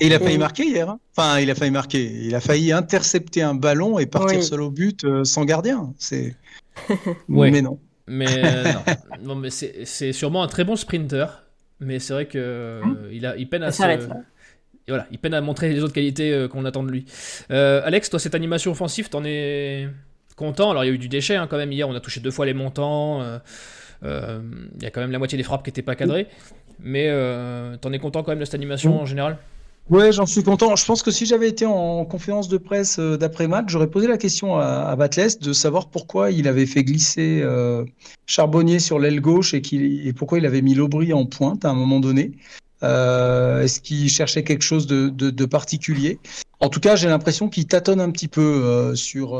et il a failli marquer hier. Hein. Enfin, il a failli marquer. Il a failli intercepter un ballon et partir seul au but sans gardien. C'est. [laughs] Mais non. Mais non. [laughs] mais c'est sûrement un très bon sprinter. Mais c'est vrai que hum. il, a, il peine à se voilà, il peine à montrer les autres qualités euh, qu'on attend de lui. Euh, Alex, toi, cette animation offensive, t'en es content? Alors, il y a eu du déchet hein, quand même. Hier, on a touché deux fois les montants. Euh, il y a quand même la moitié des frappes qui n'étaient pas cadrées. Mais t'en es content quand même de cette animation en général? Ouais, j'en suis content. Je pense que si j'avais été en conférence de presse d'après-match, j'aurais posé la question à, à de savoir pourquoi il avait fait glisser Charbonnier sur l'aile gauche et, pourquoi il avait mis Lobry en pointe à un moment donné. Euh, est-ce qu'il cherchait quelque chose de, particulier? En tout cas, j'ai l'impression qu'il tâtonne un petit peu euh, sur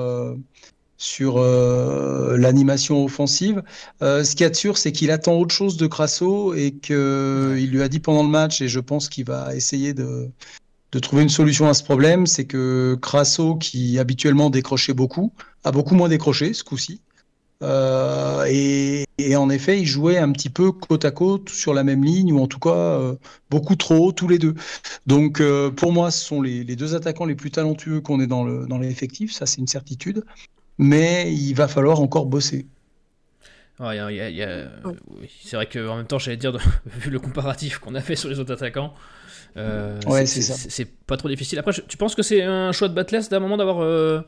euh, sur l'animation offensive. ce qu'il y a de sûr, c'est qu'il attend autre chose de Crasso et qu'il lui a dit pendant le match, et je pense qu'il va essayer de, de trouver une solution à ce problème, c'est que Crasso, qui habituellement décrochait beaucoup, a beaucoup moins décroché ce coup-ci. Euh, et, en effet, ils jouaient un petit peu côte à côte sur la même ligne, ou en tout cas euh, beaucoup trop haut tous les deux. Donc euh, pour moi, ce sont les, deux attaquants les plus talentueux qu'on ait dans, le, dans l'effectif, ça c'est une certitude. Mais il va falloir encore bosser. c'est vrai qu'en même temps, j'allais dire, [laughs] vu le comparatif qu'on a fait sur les autres attaquants, c'est, pas trop difficile. Après, tu penses que c'est un choix de Batless d'un moment d'avoir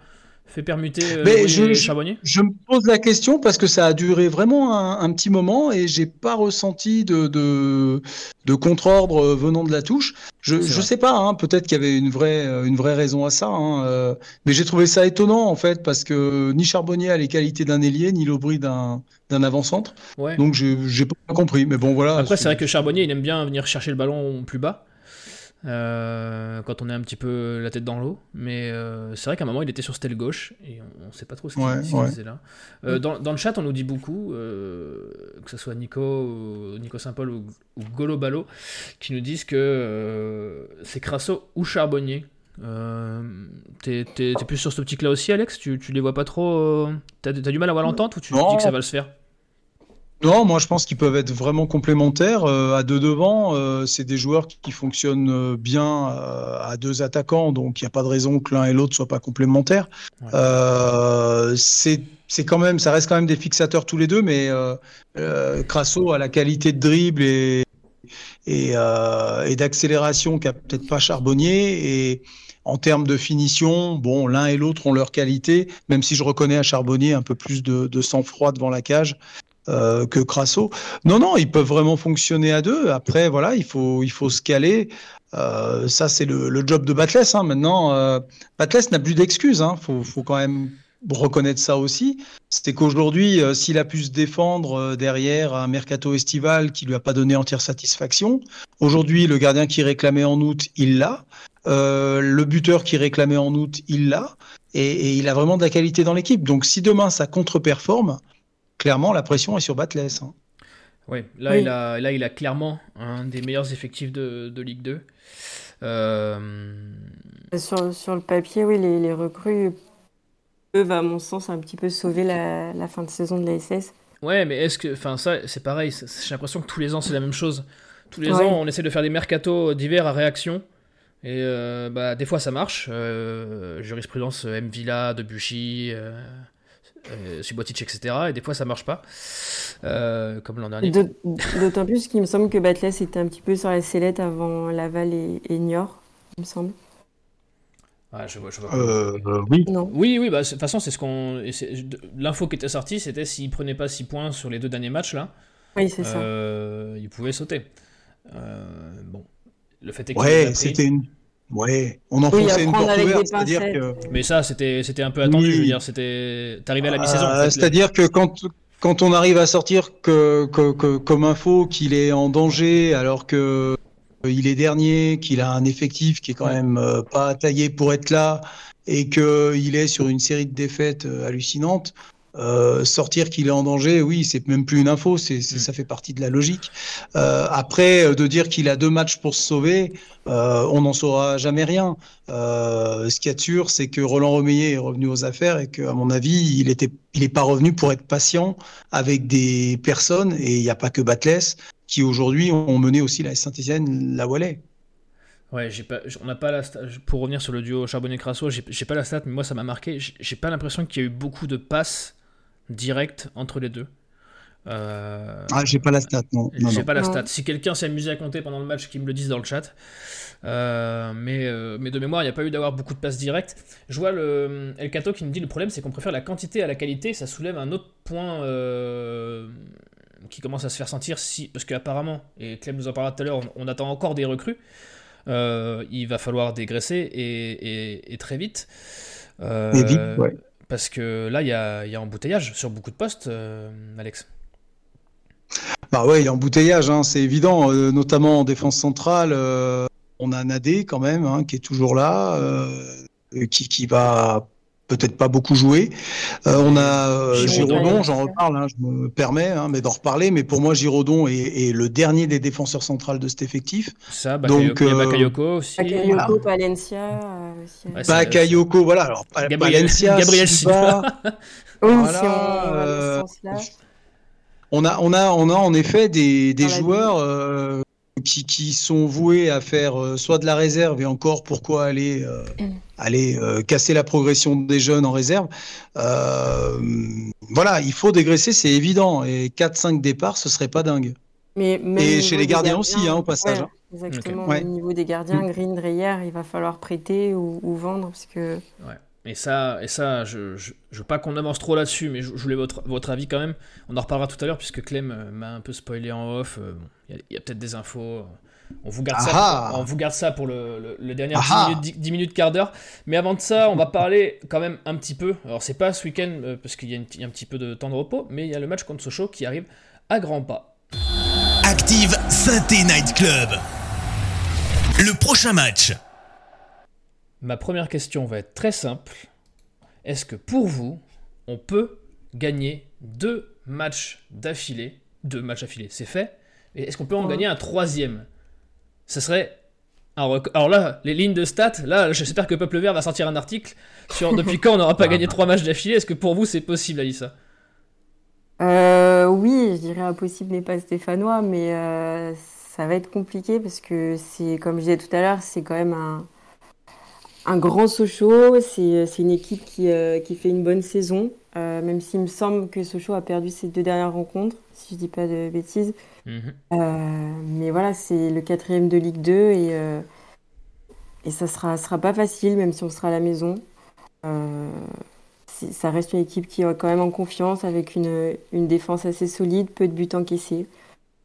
fait permuter euh, Mais je, me pose la question parce que ça a duré vraiment un, petit moment et j'ai pas ressenti de, de, de contre-ordre venant de la touche. Je, je sais pas, hein, peut-être qu'il y avait une vraie, une vraie raison à ça, hein, euh, mais j'ai trouvé ça étonnant en fait parce que ni Charbonnier a les qualités d'un ailier ni Lobry d'un d'un avant-centre. Ouais. Donc j'ai pas compris, mais bon voilà. Après c'est vrai que Charbonnier il aime bien venir chercher le ballon plus bas. Euh, quand on est un petit peu la tête dans l'eau. Mais euh, c'est vrai qu'à un moment, il était sur stèle gauche et on ne sait pas trop ce qu'il faisait là. Euh, dans, dans, le chat, on nous dit beaucoup, que ce soit Nico, Nico Saint-Paul ou, Golo Balo, qui nous disent que c'est Crasso ou Charbonnier. t'es, plus sur ce optique là aussi, Alex? Tu, tu les vois pas trop T'as, as du mal à voir l'entente ou tu dis que ça va se faire? Non, moi je pense qu'ils peuvent être vraiment complémentaires. Euh, à deux devant, euh, c'est des joueurs qui, fonctionnent euh, bien à deux attaquants, donc il n'y a pas de raison que l'un et l'autre soient pas complémentaires. c'est c'est quand même, ça reste quand même des fixateurs tous les deux, mais Crasso a la qualité de dribble et et, et d'accélération qu'a peut-être pas Charbonnier et en termes de finition, bon, l'un et l'autre ont leur qualité, même si je reconnais à Charbonnier un peu plus de, de sang-froid devant la cage. Euh, que Crasso. Non, non, ils peuvent vraiment fonctionner à deux. Après, voilà, il faut, il faut se caler. Euh, ça, c'est le, job de Batless. Hein. Maintenant, euh, n'a plus d'excuses. Il hein. faut, faut, quand même reconnaître ça aussi. C'était qu'aujourd'hui, euh, s'il a pu se défendre derrière un mercato estival qui lui a pas donné entière satisfaction, aujourd'hui, le gardien qui réclamait en août, il l'a. le buteur qui réclamait en août, il l'a. Et, et, il a vraiment de la qualité dans l'équipe. Donc, si demain ça contre-performe, clairement, la pression est sur Batless. Hein. Ouais, là, Il a, là, il a clairement un des meilleurs effectifs de, Ligue 2. Euh, sur, sur, le papier, oui, les, les, recrues peuvent, à mon sens, un petit peu sauver la, la fin de saison de la SS. Ouais, mais est-ce que. Enfin, ça, c'est pareil. J'ai l'impression que tous les ans, c'est la même chose. Tous les ans, on essaie de faire des mercatos d'hiver à réaction. Et euh, bah, des fois, ça marche. Euh, jurisprudence M. Villa, Debuchy euh, Subotic, etc. Et des fois, ça marche pas, euh, comme l'an dernier. D'autant plus qu'il me semble que Batless était un petit peu sur la sellette avant Laval et, Niort, il me semble. Ah, je vois, je vois. Euh, oui. Oui, oui, bah, de toute façon, c'est ce qu'on. L'info qui était sortie, c'était s'il prenait pas 6 points sur les deux derniers matchs, là. Oui, c'est ça. Il pouvait sauter. bon. Le fait est que. Ouais, c'était une Ouais, on enfonçait une porte ouverte, c'est-à-dire que. Mais ça, c'était, c'était un peu attendu. Je veux dire, c'était, t'arrivais à la mi-saison. Euh, c'est-à-dire que quand quand on arrive à sortir que, que, que comme info qu'il est en danger, alors que euh, il est dernier, qu'il a un effectif qui est quand même euh, pas taillé pour être là, et qu'il est sur une série de défaites hallucinantes. Euh, sortir qu'il est en danger, oui, c'est même plus une info, c'est, mm. ça fait partie de la logique. Euh, après, euh, de dire qu'il a deux matchs pour se sauver, on n'en saura jamais rien. ce qu'il y a de sûr, c'est que Roland Romeillet est revenu aux affaires et qu'à mon avis, il était, il est pas revenu pour être patient avec des personnes et il n'y a pas que Batless. qui aujourd'hui ont mené aussi la Saint-Etienne elle est. Ouais, j'ai pas, on n'a pas la pour revenir sur le duo Charbonnet-Crasso, j'ai pas la stat, mais moi ça m'a marqué. J'ai pas l'impression qu'il y a eu beaucoup de passes directes entre les deux. Euh... Ah, j'ai pas la stat, non. J'ai pas la stat. Si quelqu'un s'est amusé à compter pendant le match, qu'il me le dise dans le chat. Euh, mais, euh, mais de mémoire, il n'y a pas eu d'avoir beaucoup de passes directes. Je vois le El Cato qui me dit le problème, c'est qu'on préfère la quantité à la qualité. Ça soulève un autre point euh, qui commence à se faire sentir si, parce qu'apparemment, et Clem nous en parlera tout à l'heure, on, attend encore des recrues. il va falloir dégraisser et, et, très vite. et vite, ouais. Parce que là, il y a, embouteillage sur beaucoup de postes, Alex. Bah ouais, il y a embouteillage, hein, c'est évident, euh, notamment en défense centrale. Euh, on a Nadé quand même, hein, qui est toujours là, euh, qui, qui va peut-être pas beaucoup jouer. on a Giraudon, j'en reparle, hein, je me permets, mais d'en reparler. Mais pour moi, Giraudon est, le dernier des défenseurs centrales de cet effectif. Ça, Donc, Bakayoko aussi. Bakayoko, Palencia. Bakayoko, voilà. Alors, Gabriel, Palencia, Gabriel Silva. [laughs] voilà, on a, on a, on a en effet des, des joueurs euh, qui, qui, sont voués à faire euh, soit de la réserve et encore pourquoi aller, euh, mm. aller casser la progression des jeunes en réserve. voilà, il faut dégraisser, c'est évident. Et 4-5 départs, ce serait pas dingue. Mais et chez les gardiens, aussi, hein, au passage. Hein. exactement. Au niveau des gardiens, mm. Green, Dreyer, il va falloir prêter ou, ou vendre parce que. Et ça, et ça je, je, veux pas qu'on avance trop là-dessus, mais je, voulais votre, votre avis quand même. On en reparlera tout à l'heure, puisque Clem euh, m'a un peu spoilé en off. Euh, il y a, peut-être des infos. On vous garde, ça, on vous garde ça pour le, le, dernier 10 minutes, quart d'heure. Mais avant de ça, on va parler quand même un petit peu. Alors, c'est pas ce week-end, euh, parce qu'il y, a un petit peu de temps de repos, mais il y a le match contre Sochaux qui arrive à grands pas. Active Synthé Night Club. Le prochain match. Ma première question va être très simple. Est-ce que pour vous, on peut gagner deux matchs d'affilée Deux matchs d'affilée, c'est fait. Et est-ce qu'on peut en gagner un troisième? Ce serait un record. Alors là, les lignes de stats, là, j'espère que Peuple Vert va sortir un article sur depuis quand on n'aura pas gagné trois matchs d'affilée. Est-ce que pour vous, c'est possible, Alissa? Euh, Oui, je dirais impossible n'est pas stéphanois, mais euh, ça va être compliqué parce que c'est, comme je disais tout à l'heure, c'est quand même un un grand Sochaux, c'est une équipe qui, euh, qui, fait une bonne saison, euh, même s'il me semble que Sochaux a perdu ses deux dernières rencontres, si je dis pas de bêtises. Mhm. Euh, mais voilà, c'est le quatrième de Ligue 2 et, et ça sera, sera pas facile, même si on sera à la maison. ça reste une équipe qui est quand même en confiance, avec une, une défense assez solide, peu de buts encaissés.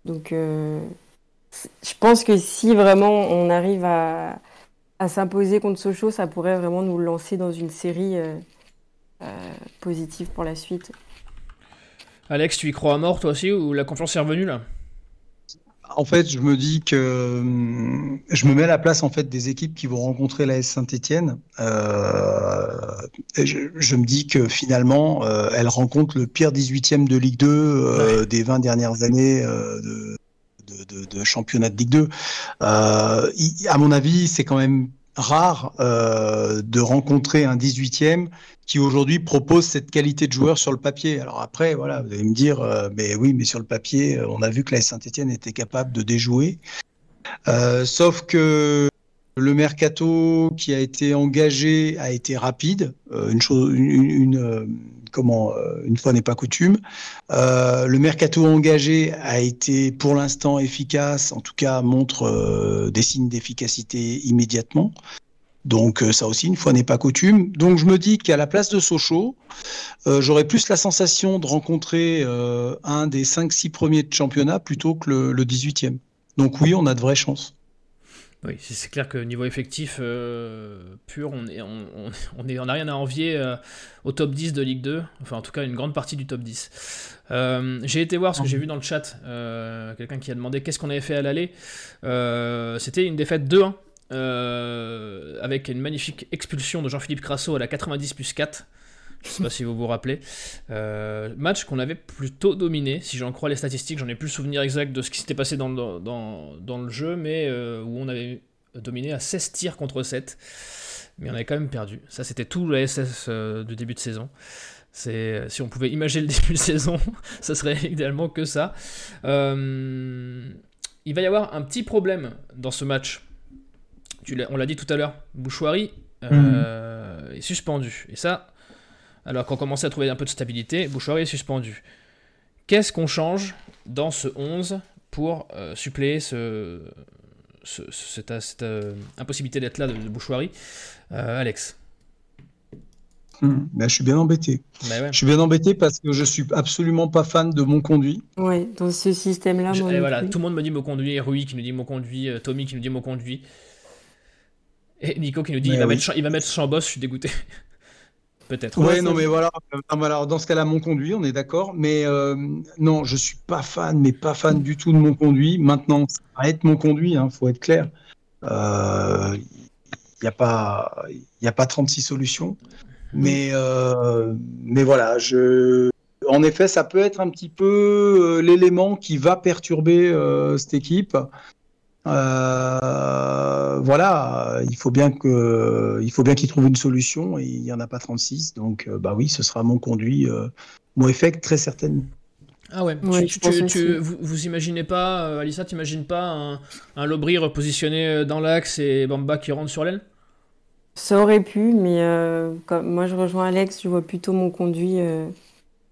Donc je pense que si vraiment on arrive à à s'imposer contre Sochaux, ça pourrait vraiment nous lancer dans une série euh, euh, positive pour la suite. Alex, tu y crois à mort toi aussi ou la confiance est revenue là? En fait, je me dis que hum, je me mets à la place en fait des équipes qui vont rencontrer la S Saint-Étienne. Euh, je, me dis que finalement, elle rencontre le pire 18e de Ligue 2 des 20 dernières années de, de, championnat de Ligue 2. Euh, à mon avis, c'est quand même rare euh, de rencontrer un 18e qui aujourd'hui propose cette qualité de joueur sur le papier. Alors après, voilà, vous allez me dire, euh, mais oui, mais sur le papier, on a vu que la Saint-Etienne était capable de déjouer. sauf que le mercato qui a été engagé a été rapide, une comment euh, une fois n'est pas coutume. Euh, le mercato engagé a été pour l'instant efficace, en tout cas montre euh, des signes d'efficacité immédiatement. Donc ça aussi, une fois n'est pas coutume. Donc je me dis qu'à la place de Sochaux, j'aurais plus la sensation de rencontrer un des 5-6 premiers de championnat plutôt que le, le 18e. Donc oui, on a de vraies chances. Oui, c'est clair que niveau effectif euh, pur, on n'a [laughs] rien à envier euh, au top 10 de Ligue 2, enfin en tout cas une grande partie du top 10. Euh, j'ai été voir ce que j'ai vu dans le chat, quelqu'un qui a demandé qu'est-ce qu'on avait fait à l'aller. C'était une défaite 2-1, avec une magnifique expulsion de Jean-Philippe Crasso à la 90 plus 4. Je sais pas si vous vous rappelez. Euh, match qu'on avait plutôt dominé, si j'en crois les statistiques. J'en ai plus le souvenir exact de ce qui s'était passé dans, dans, dans, le jeu, mais euh, où on avait dominé à 16 tirs contre 7. Mais on avait quand même perdu. Ça, c'était tout le SS euh, du début de saison. C'est si on pouvait imaginer le [laughs] début de saison, [laughs] ça serait idéalement que ça. Euh, il va y avoir un petit problème dans ce match. Tu on l'a dit tout à l'heure, Bouchouari euh, est suspendu. Et ça, alors qu'on commençait à trouver un peu de stabilité, Bouchouari est suspendu. Qu'est-ce qu'on change dans ce 11 pour euh, suppléer ce, cette, euh, impossibilité d'être là de, Bouchouari Alex? Hmm, ben, je suis bien embêté. Ben je suis bien embêté parce que je suis absolument pas fan de mon conduit. Ouais, dans ce système-là. Voilà, tout le monde me dit mon conduit, Rui qui nous dit mon conduit, Tommy qui nous dit mon conduit. Et Nico qui nous dit il, va mettre, il va mettre Chambos, je suis dégoûté. Peut-être. Ouais, non, mais voilà. Alors, dans ce cas-là, mon conduit, on est d'accord. Mais euh, non, je suis pas fan, mais pas fan du tout de mon conduit. Maintenant, ça va être mon conduit, il hein, faut être clair. Il euh, n'y a, pas, y a pas 36 solutions. Mais, euh, mais voilà, je... en effet, ça peut être un petit peu l'élément qui va perturber cette équipe. Euh, voilà, il faut bien que, il faut bien qu'il trouve une solution et il n'y en a pas 36. Donc, euh, bah oui, ce sera mon conduit, euh, mon effet très certainement. Ah ouais, tu, vous, vous, imaginez pas, Alissa, t'imagines pas un, un Lobry repositionné dans l'axe et Bamba qui rentre sur l'aile? Ça aurait pu, mais comme moi je rejoins Alex, je vois plutôt mon conduit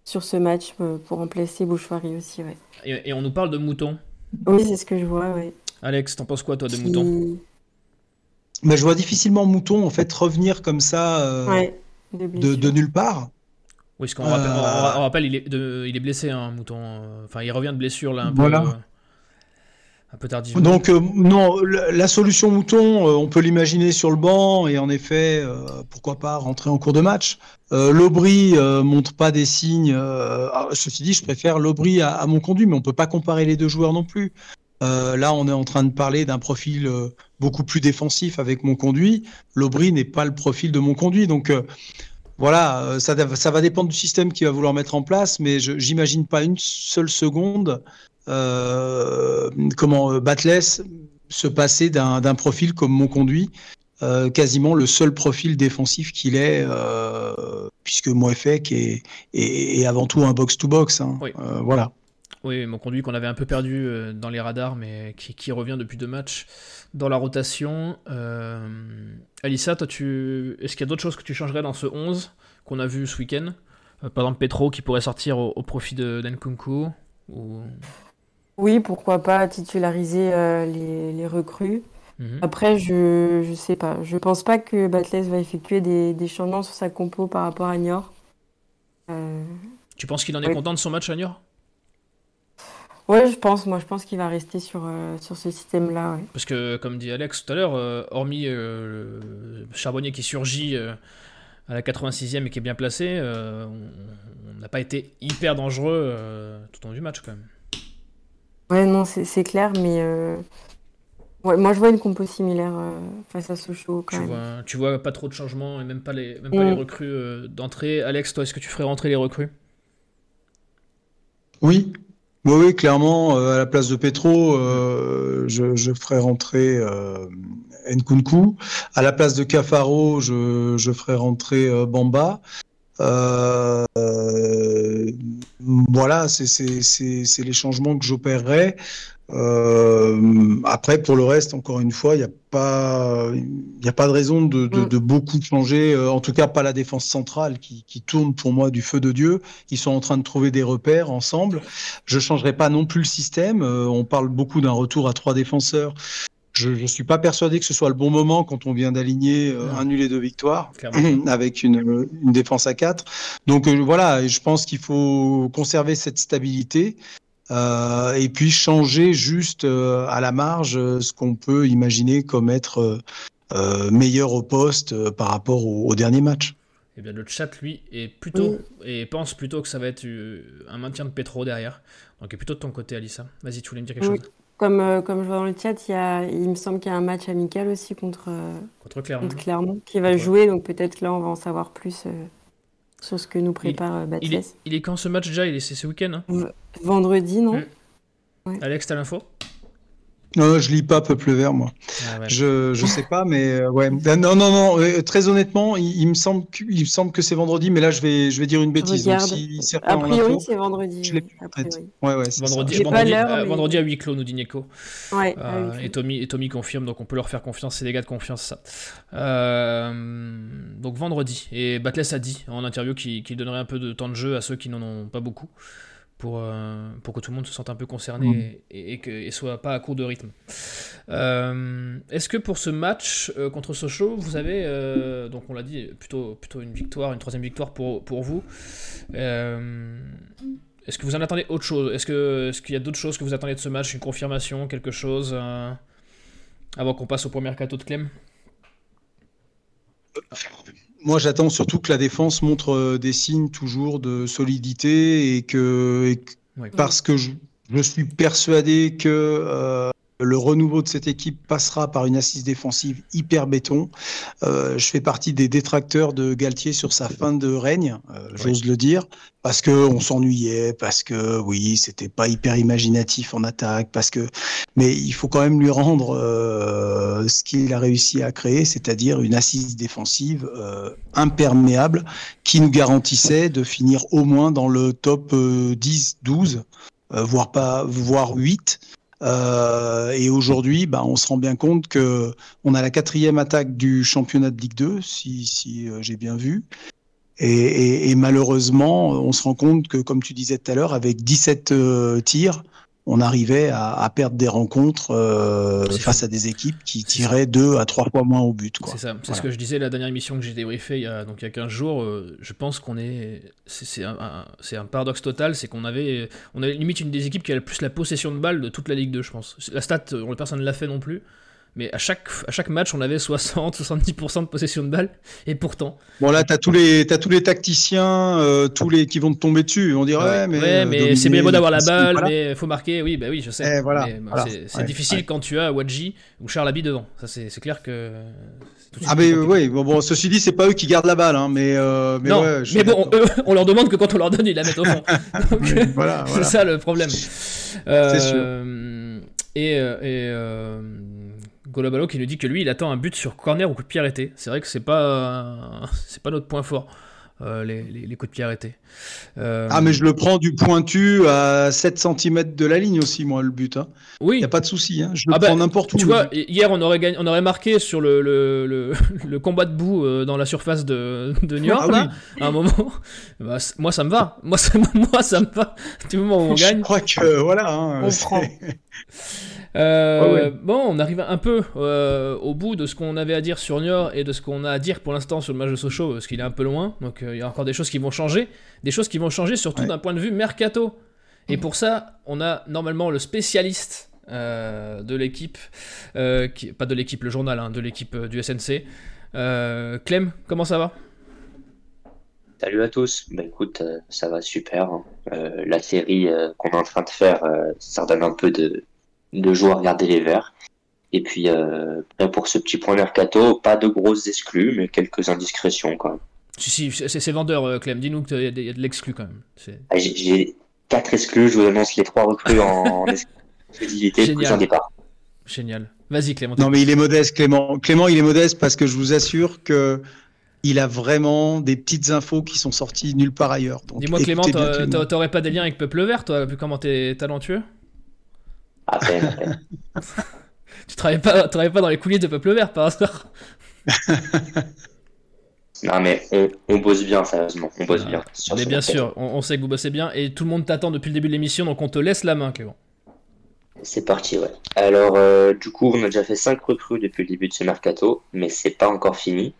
sur ce match pour remplacer Bouchoirie aussi. Ouais. Et, et, on nous parle de Mouton. Oui, c'est ce que je vois, ouais. Alex, t'en penses quoi, toi, de Mouton? Mais Je vois difficilement Mouton, en fait, revenir comme ça euh, de, nulle part. Oui, parce qu'on rappelle, il, est il est blessé, hein, Mouton. Enfin, il revient de blessure, là, un peu. Euh, un peu tardivement. Donc, euh, non, la, solution Mouton, on peut l'imaginer sur le banc et en effet, pourquoi pas rentrer en cours de match. L'Aubry montre pas des signes. Ah, ceci dit, je préfère l'Aubry à, à, mon conduit, mais on peut pas comparer les deux joueurs non plus. Euh, là, on est en train de parler d'un profil euh, beaucoup plus défensif avec mon conduit. L'Aubry n'est pas le profil de mon conduit. Donc euh, voilà, ça, va dépendre du système qu'il va vouloir mettre en place, mais je j'imagine pas une seule seconde comment Batless se passer d'un profil comme mon conduit. quasiment le seul profil défensif qu'il est, puisque Moefek est, est, avant tout un box-to-box. Hein. voilà. Oui, mon conduit qu'on avait un peu perdu euh, dans les radars, mais qui, revient depuis deux matchs dans la rotation. Euh, Alissa, toi, tu... est-ce qu'il y a d'autres choses que tu changerais dans ce 11 qu'on a vu ce week-end? Euh, Par exemple, Petro qui pourrait sortir au, profit de d'Enkunku ou... Oui, pourquoi pas titulariser les, recrues. Mhm. Après, je ne sais pas. Je pense pas que Batles va effectuer des, changements sur sa compo par rapport à Niort. Tu penses qu'il en est content de son match à Niort? Ouais, je pense. Moi, je pense qu'il va rester sur, euh, sur ce système-là. Parce que, comme dit Alex tout à l'heure, euh, hormis euh, Charbonnier qui surgit à la 86e et qui est bien placé, on n'a pas été hyper dangereux tout au long du match, quand même. Ouais, non, c'est clair, mais. Ouais, moi, je vois une compo similaire face à Sochaux, quand tu même. Vois, tu vois pas trop de changements et même pas les, même pas les mm. recrues d'entrée. Alex, toi, est-ce que tu ferais rentrer les recrues? Oui, oui, clairement, euh, à la place de Petro, euh, je, je, ferai rentrer euh, Nkunku. À la place de Cafaro, je, je ferai rentrer euh, Bamba. Euh, voilà, c'est les changements que j'opérerai. Euh, après, pour le reste, encore une fois, il n'y a pas, il a pas de raison de, de, mm. de, beaucoup changer. Euh, en tout cas, pas la défense centrale qui, qui, tourne pour moi du feu de Dieu. Ils sont en train de trouver des repères ensemble. Je changerai pas non plus le système. Euh, on parle beaucoup d'un retour à trois défenseurs. Je ne suis pas persuadé que ce soit le bon moment quand on vient d'aligner euh, un nul et deux victoires [clears throat] avec une, une, défense à quatre. Donc voilà, je pense qu'il faut conserver cette stabilité. Euh, et puis changer juste euh, à la marge euh, ce qu'on peut imaginer comme être meilleur au poste par rapport au, dernier match. Eh bien, le chat, lui, est plutôt et pense plutôt que ça va être un maintien de Petro derrière. Donc, est plutôt de ton côté, Alissa. Vas-y, tu voulais me dire quelque chose? Comme, comme je vois dans le chat, il, y a, il me semble qu'il y a un match amical aussi contre, contre Clermont. Clermont qui va jouer. Donc, peut-être là, on va en savoir plus sur ce que nous prépare Batles. Il, il, est, quand ce match déjà? C'est ce week-end hein? Vendredi, non? Hmm. Alex, t'as l'info? Non, je lis pas Peuple Vert, moi. Ah je je sais pas, mais euh, ouais. Ben, non, non, non. Euh, très honnêtement, il, me semble que, il me semble que c'est vendredi, mais là je vais je vais dire une bêtise. Donc, si a priori, c'est vendredi. Je l'ai Ouais, ouais. Vendredi, vendredi, à, vendredi à huis clos, nous dit Nico. Ouais. Euh, et Tommy et Tommy confirme, donc on peut leur faire confiance. C'est des gars de confiance, ça. donc vendredi. Et Batless a dit en interview qu'il donnerait un peu de temps de jeu à ceux qui n'en ont pas beaucoup pour, euh, pour que tout le monde se sente un peu concerné mm. et, et, que, et soit pas à court de rythme. Euh, est-ce que pour ce match euh, contre Sochaux, vous avez, donc on l'a dit, plutôt, plutôt une victoire, une troisième victoire pour, pour vous Est-ce que vous en attendez autre chose? Est-ce qu'il est qu'il y a d'autres choses que vous attendez de ce match? Une confirmation, quelque chose Avant qu'on passe au premier mercato de Clem? Moi, j'attends surtout que la défense montre euh, des signes toujours de solidité et que, parce que je, suis persuadé que euh, le renouveau de cette équipe passera par une assise défensive hyper béton. Euh, je fais partie des détracteurs de Galtier sur sa fin de règne, euh, j'ose le dire, parce que on s'ennuyait, parce que oui, c'était pas hyper imaginatif en attaque, parce que, mais il faut quand même lui rendre euh, ce qu'il a réussi à créer, c'est-à-dire une assise défensive imperméable qui nous garantissait de finir au moins dans le top 10, 12 voire pas, voire 8, euh, et aujourd'hui, bah, on se rend bien compte que on a la quatrième attaque du championnat de Ligue 2, si, si euh, j'ai bien vu. Et, et, et, malheureusement, on se rend compte que, comme tu disais tout à l'heure, avec 17 euh, tirs, on arrivait à, à, perdre des rencontres euh, face à des équipes qui tiraient deux à trois fois moins au but. C'est ça, c'est ce que je disais la dernière émission que j'ai débriefée il y a, donc il y a 15 jours. Euh, je pense qu'on est. C'est un, un, un, paradoxe total, c'est qu'on avait, on avait limite une des équipes qui a le plus la possession de balle de toute la Ligue 2, je pense. La stat, personne ne l'a fait non plus mais à chaque, à chaque match, on avait 60-70% de possession de balle, et pourtant. Bon, là, tu as, tous les, as tous les tacticiens, euh, tous les qui vont te tomber dessus. On dirait, mais. Ouais, mais c'est bien beau d'avoir la balle, mais il faut marquer, oui, bah oui, je sais. Eh, voilà, C'est difficile quand tu as Wadji ou Charles Abi devant. Ça, c'est clair que. Ah, mais oui, bon, bon, ceci dit, c'est pas eux qui gardent la balle, hein, mais. Euh, mais, non, mais bon, on leur demande que quand on leur donne, ils la mettent au fond. [laughs] voilà, [laughs] c'est ça le problème. c'est sûr. Euh, et. et Golobalo qui nous dit que lui, il attend un but sur corner ou coup de pied arrêté. C'est vrai que c'est pas, c'est pas notre point fort. Euh, les, les, coups de pied arrêtés. Euh, ah, mais je le prends du pointu à 7 cm de la ligne aussi, moi, le but. Hein. Oui. Il n'y a pas de souci. Hein. Je le ah bah, prends n'importe où. Tu vois, hier, on aurait, gagné, on aurait marqué sur le, le, [laughs] le, combat de boue euh, dans la surface de, de New York, ah à un moment. Bah, moi, ça me va. Moi, ça, [laughs] moi, ça me va. Du moment où on gagne. Je crois que, voilà. Hein, on prend. [laughs] Euh, bon, on arrive un peu euh, au bout de ce qu'on avait à dire sur Niort et de ce qu'on a à dire pour l'instant sur le match de Sochaux, parce qu'il est un peu loin. Donc euh, il y a encore des choses qui vont changer. Des choses qui vont changer surtout d'un point de vue mercato. Et pour ça, on a normalement le spécialiste de l'équipe, qui, pas de l'équipe, le journal, hein, de l'équipe du SNC. Clem, comment ça va? Salut à tous. Ben écoute, ça va super. Hein. la série qu'on est en train de faire, ça redonne un peu de, de jouer à regarder les verts. Et puis, euh, pour ce petit point mercato, pas de grosses exclus, mais quelques indiscrétions quand même. Si, si, c'est vendeur, euh, Clem. Dis-nous qu'il y, a de l'exclu quand même. Ah, j'ai quatre exclus, je vous annonce les trois recrues en [laughs] exclusivité, plus un départ. Génial. Vas-y, Clément. Non, mais il est modeste, Clément. Clément, il est modeste parce que je vous assure que il a vraiment des petites infos qui sont sorties nulle part ailleurs. Dis-moi, Clément, t'aurais pas des liens avec Peuple Vert, toi, vu comment t'es talentueux [laughs] tu travailles pas, travailles pas dans les coulisses de Peuple Vert par hasard [laughs] Non mais on, bosse bien, sérieusement, on bosse bien. mais bien sûr, on, sait que vous bossez bien et tout le monde t'attend depuis le début de l'émission, donc on te laisse la main, Clément. C'est parti, ouais. Alors, euh, du coup, on a déjà fait 5 recrues depuis le début de ce mercato, mais c'est pas encore fini.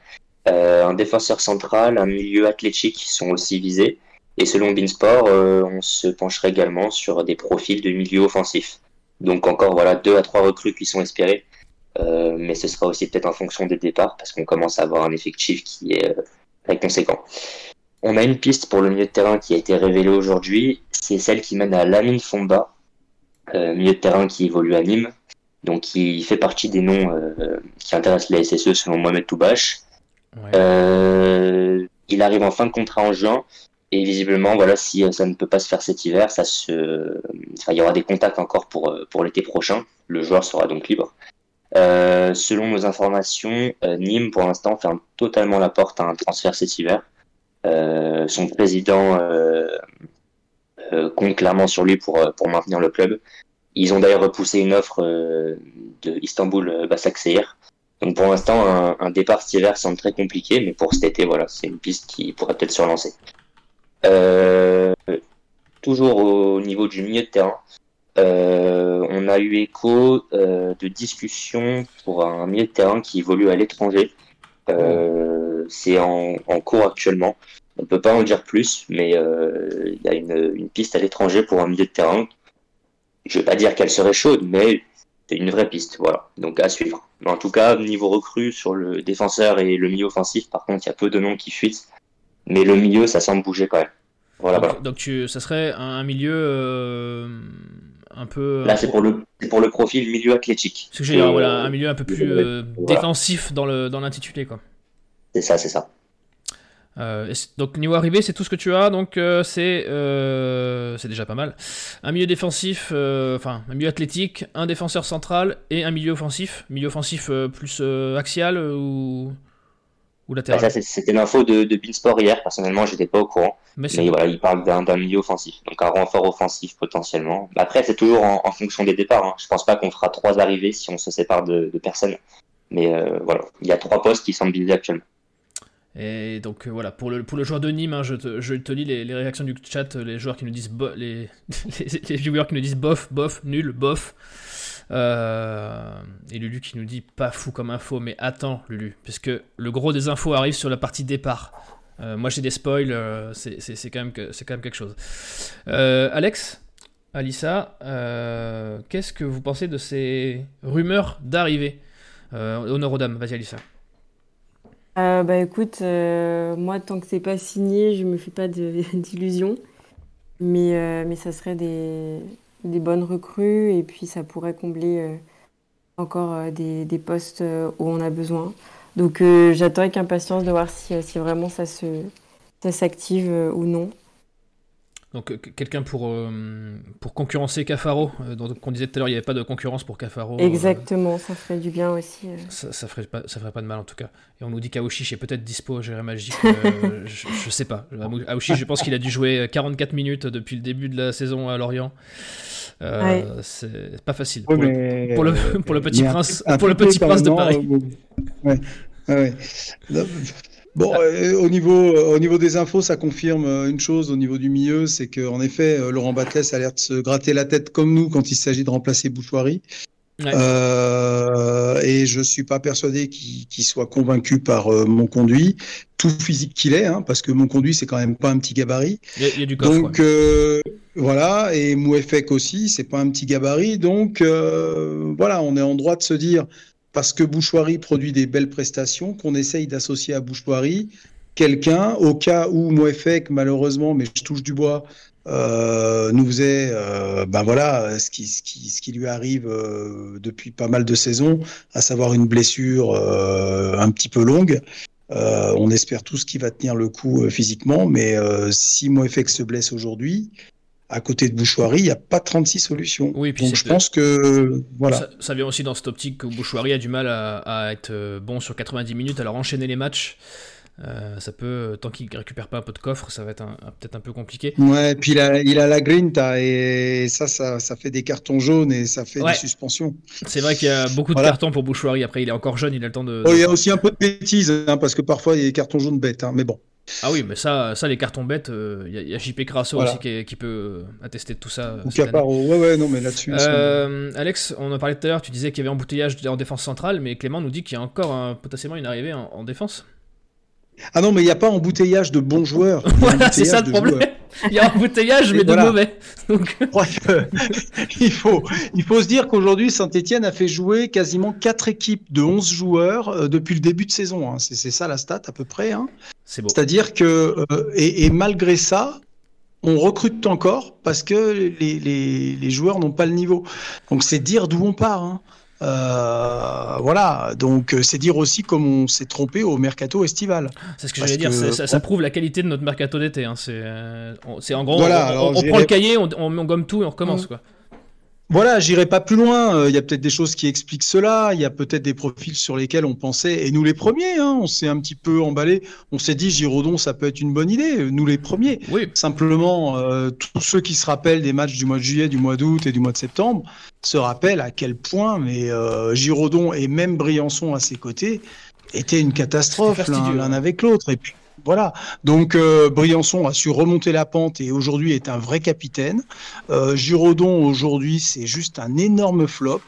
Euh, un défenseur central, un milieu athlétique sont aussi visés. Et selon Beansport, euh, on se pencherait également sur des profils de milieu offensif. Donc encore voilà deux à trois recrues qui sont espérées, euh, mais ce sera aussi peut-être en fonction des départs parce qu'on commence à avoir un effectif qui est euh, très conséquent. On a une piste pour le milieu de terrain qui a été révélée aujourd'hui, c'est celle qui mène à Lamine Fomba, euh, milieu de terrain qui évolue à Nîmes, donc qui fait partie des noms qui intéressent les SSE selon Mohamed Toubache. il arrive en fin de contrat en juin. Et visiblement, voilà, si ça ne peut pas se faire cet hiver, ça se, il y aura des contacts encore pour pour l'été prochain. Le joueur sera donc libre. Selon nos informations, Nîmes pour l'instant ferme totalement la porte à un transfert cet hiver. son président compte clairement sur lui pour pour maintenir le club. Ils ont d'ailleurs repoussé une offre de Istanbul Basaksehir donc pour l'instant, un, départ cet hiver semble très compliqué, mais pour cet été, voilà, c'est une piste qui pourrait peut-être se relancer. Euh, toujours au niveau du milieu de terrain, euh, on a eu écho euh, de discussions pour un milieu de terrain qui évolue à l'étranger. c'est en, cours actuellement. On ne peut pas en dire plus, mais il y a une, une piste à l'étranger pour un milieu de terrain. Je ne vais pas dire qu'elle serait chaude, mais c'est une vraie piste. Voilà, donc à suivre. Mais en tout cas, niveau recrue sur le défenseur et le milieu offensif, par contre, il y a peu de noms qui fuitent. Mais le milieu, ça semble bouger quand même. Voilà, donc, voilà. donc tu, ça serait un, milieu euh, un peu. Là, c'est pour le, pour le profil milieu athlétique. C'est que voilà, un milieu un peu plus euh, défensif dans l'intitulé, dans quoi. C'est ça, c'est ça. Euh, donc niveau arrivé, c'est tout ce que tu as, donc euh, c'est euh, c'est déjà pas mal. Un milieu défensif, enfin un milieu athlétique, un défenseur central et un milieu offensif. Milieu offensif plus axial ou, ou latéral. c'était l'info de, de Beansport hier. Personnellement, j'étais pas au courant. Mais, voilà, il parle d'un milieu offensif, donc un renfort offensif potentiellement. Après, c'est toujours en, fonction des départs. Hein. Je pense pas qu'on fera trois arrivées si on se sépare de, de personnes. Mais voilà, il y a trois postes qui sont visés actuellement. Et donc euh, voilà, pour le, pour le joueur de Nîmes, hein, je, te, je, te, lis les, les, réactions du chat, les joueurs qui nous disent [laughs] les, les, viewers qui nous disent bof, bof, nul, bof. Euh, et Lulu qui nous dit pas fou comme info, mais attends Lulu, puisque le gros des infos arrive sur la partie départ. Euh, moi j'ai des spoils, c'est quand, même que, quand même quelque chose. Alex, Alissa, qu'est-ce que vous pensez de ces rumeurs d'arrivée? Honneur aux dames, vas-y Alissa. Euh, bah écoute, euh, moi tant que c'est pas signé, je me fais pas [laughs] d'illusions. Mais, euh, mais ça serait des, des bonnes recrues et puis ça pourrait combler encore des, des postes où on a besoin. Donc j'attends avec impatience de voir si, si vraiment ça se ça s'active ou non. Donc quelqu'un pour, euh, pour concurrencer Cafaro, euh, donc on disait tout à l'heure il n'y avait pas de concurrence pour Cafaro. Euh, Exactement, ça ferait du bien aussi. Ça, ça, ferait pas, ça ferait pas de mal en tout cas. Et on nous dit qu'Aouchiche est peut-être dispo, Jérém Magique, [laughs] je, je, sais pas. Aouchiche, je pense qu'il a dû jouer 44 minutes depuis le début de la saison à Lorient. C'est pas facile. pour, le, pour, le, pour, le, petit prince, pour le petit prince de Paris. Ouais. ouais. Bon, euh, au, niveau, au niveau des infos, ça confirme euh, une chose au niveau du milieu, c'est qu'en effet, euh, Laurent Batles a l'air de se gratter la tête comme nous quand il s'agit de remplacer Bouchoirie. Euh, et je suis pas persuadé qu'il soit convaincu par mon conduit, tout physique qu'il est, hein, parce que mon conduit c'est quand même pas un petit gabarit. Il y, a, du coffre, Donc voilà, et Mouefek aussi, c'est pas un petit gabarit. Donc voilà, on est en droit de se dire parce que Bouchoirie produit des belles prestations, qu'on essaye d'associer à Bouchoirie quelqu'un, au cas où Moefek, malheureusement, mais je touche du bois, euh, nous faisait, euh, ben voilà, ce qui, ce qui, ce qui lui arrive euh, depuis pas mal de saisons, à savoir une blessure un petit peu longue. on espère tous qu'il va tenir le coup physiquement, mais si Moefek se blesse aujourd'hui, à côté de Bouchoirie, il n'y a pas 36 solutions. Oui, Donc je pense que voilà. Ça, vient aussi dans cette optique que Bouchoirie a du mal à, être euh, bon sur 90 minutes, alors enchaîner les matchs. Euh, ça peut, tant qu'il récupère pas un peu de coffre, ça va être peut-être un peu compliqué. Ouais, puis il a, il a la grinta et ça, ça, ça, fait des cartons jaunes et ça fait des suspensions. C'est vrai qu'il y a beaucoup de cartons pour Bouchoirie. Après, il est encore jeune, il a le temps de. Oh, il y a aussi un peu de bêtises, hein, parce que parfois il y a des cartons jaunes bêtes, hein, mais bon. Ah oui, mais ça, ça les cartons bêtes, il euh, y, a JP Crasso aussi qui, peut euh, attester de tout ça. Ou Caparo, ouais, ouais, non, mais là-dessus. Euh, Alex, on en parlait tout à l'heure, tu disais qu'il y avait embouteillage en défense centrale, mais Clément nous dit qu'il y a encore potentiellement une arrivée en défense. Ah non, mais il n'y a pas embouteillage de bons joueurs. [laughs] voilà, c'est ça le problème. Il y a embouteillage, mais de mauvais. [laughs] il, faut, il faut se dire qu'aujourd'hui, Saint-Etienne a fait jouer quasiment 4 équipes de 11 joueurs euh, depuis le début de saison. Hein. C'est ça la stat à peu près. Hein. C'est C'est-à-dire que, euh, et, malgré ça, on recrute encore parce que les, les, les joueurs n'ont pas le niveau. Donc c'est dire d'où on part. Hein. Euh, voilà, donc c'est dire aussi comme on s'est trompé au mercato estival. C'est ce que j'allais dire, ça, prouve la qualité de notre mercato d'été. Hein. C'est en gros, on, prend le cahier, on, on, gomme tout et on recommence. Mmh. Quoi. Voilà, j'irai pas plus loin. Euh, il y a peut-être des choses qui expliquent cela. Il y a peut-être des profils sur lesquels on pensait, et nous les premiers, hein, on s'est un petit peu emballé. On s'est dit, Giraudon, ça peut être une bonne idée. Nous les premiers. Oui. Simplement, euh, tous ceux qui se rappellent des matchs du mois de juillet, du mois d'août et du mois de septembre se rappellent à quel point, mais euh, Giraudon et même Briançon à ses côtés étaient une catastrophe l'un avec l'autre. Et puis voilà. Donc euh, Briançon a su remonter la pente et aujourd'hui est un vrai capitaine. Euh, Giraudon aujourd'hui c'est juste un énorme flop.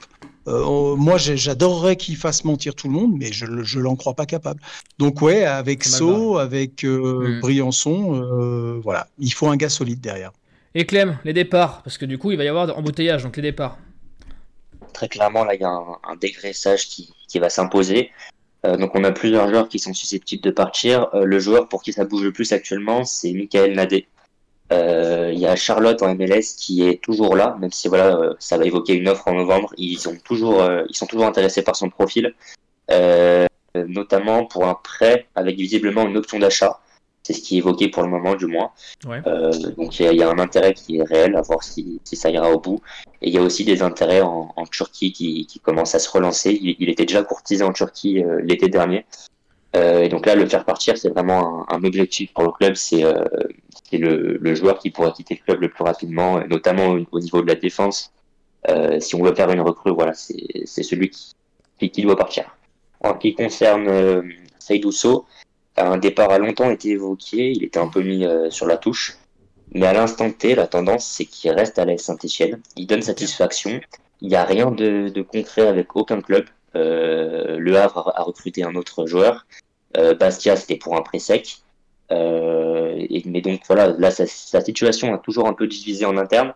Euh, moi, j'adorerais qu'il fasse mentir tout le monde, mais je, je l'en crois pas capable. Donc ouais, avec Sceaux, avec mm. Briançon, voilà, il faut un gars solide derrière. Et Clem, les départs, parce que du coup, il va y avoir embouteillage, donc les départs. Très clairement, là, il y a un, dégraissage qui, qui va s'imposer. Euh, donc on a plusieurs joueurs qui sont susceptibles de partir. Euh, le joueur pour qui ça bouge le plus actuellement, c'est Michael Nadé. Euh, il y a Charlotte en MLS qui est toujours là, même si voilà, ça va évoquer une offre en novembre. Ils sont toujours, ils sont toujours intéressés par son profil, notamment pour un prêt avec visiblement une option d'achat. C'est ce qui est évoqué pour le moment, du moins. Euh, donc il y, a un intérêt qui est réel, à voir si, ça ira au bout. Et il y a aussi des intérêts en, Turquie qui, qui, commencent à se relancer. Il, était déjà courtisé en Turquie euh, l'été dernier. Euh, et donc là, le faire partir, c'est vraiment un, objectif pour le club. C'est le, le, joueur qui pourra quitter le club le plus rapidement, notamment au, niveau de la défense. si on veut faire une recrue, voilà, c'est celui qui, qui, doit partir. En ce qui concerne euh, Seydousso, un départ a longtemps été évoqué, il était un peu mis euh, sur la touche. Mais à l'instant T, la tendance, c'est qu'il reste à la Saint-Etienne. Il donne satisfaction. Il n'y a rien de, concret avec aucun club. Euh, le Havre a, recruté un autre joueur. Euh, Bastia, c'était pour un pré sec. mais donc voilà, là, sa, situation a toujours un peu divisé en interne.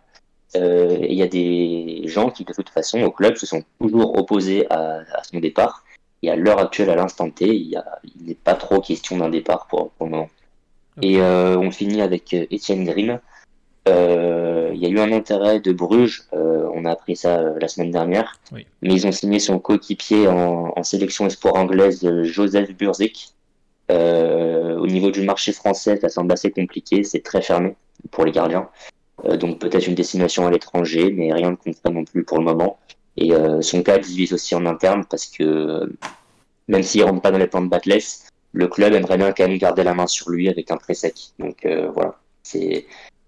Il y a des gens qui, de toute façon, au club, se sont toujours opposés à son départ. Et à l'heure actuelle, à l'instant T, il n'est pas trop question d'un départ pour, le moment. Et euh, on finit avec euh, Étienne Grimm. Euh, il y a eu un intérêt de Bruges, on a appris ça la semaine dernière, mais ils ont signé son coéquipier en, sélection espoir anglaise, Joseph Burzik. au niveau du marché français, ça semble assez compliqué, c'est très fermé pour les gardiens. donc peut-être une destination à l'étranger, mais rien de concret non plus pour le moment. Et euh, son cas divise aussi en interne parce que même s'il rentre pas dans les plans de Batless, le club aimerait bien quand même garder la main sur lui avec un pré sec. Donc euh, voilà, c'est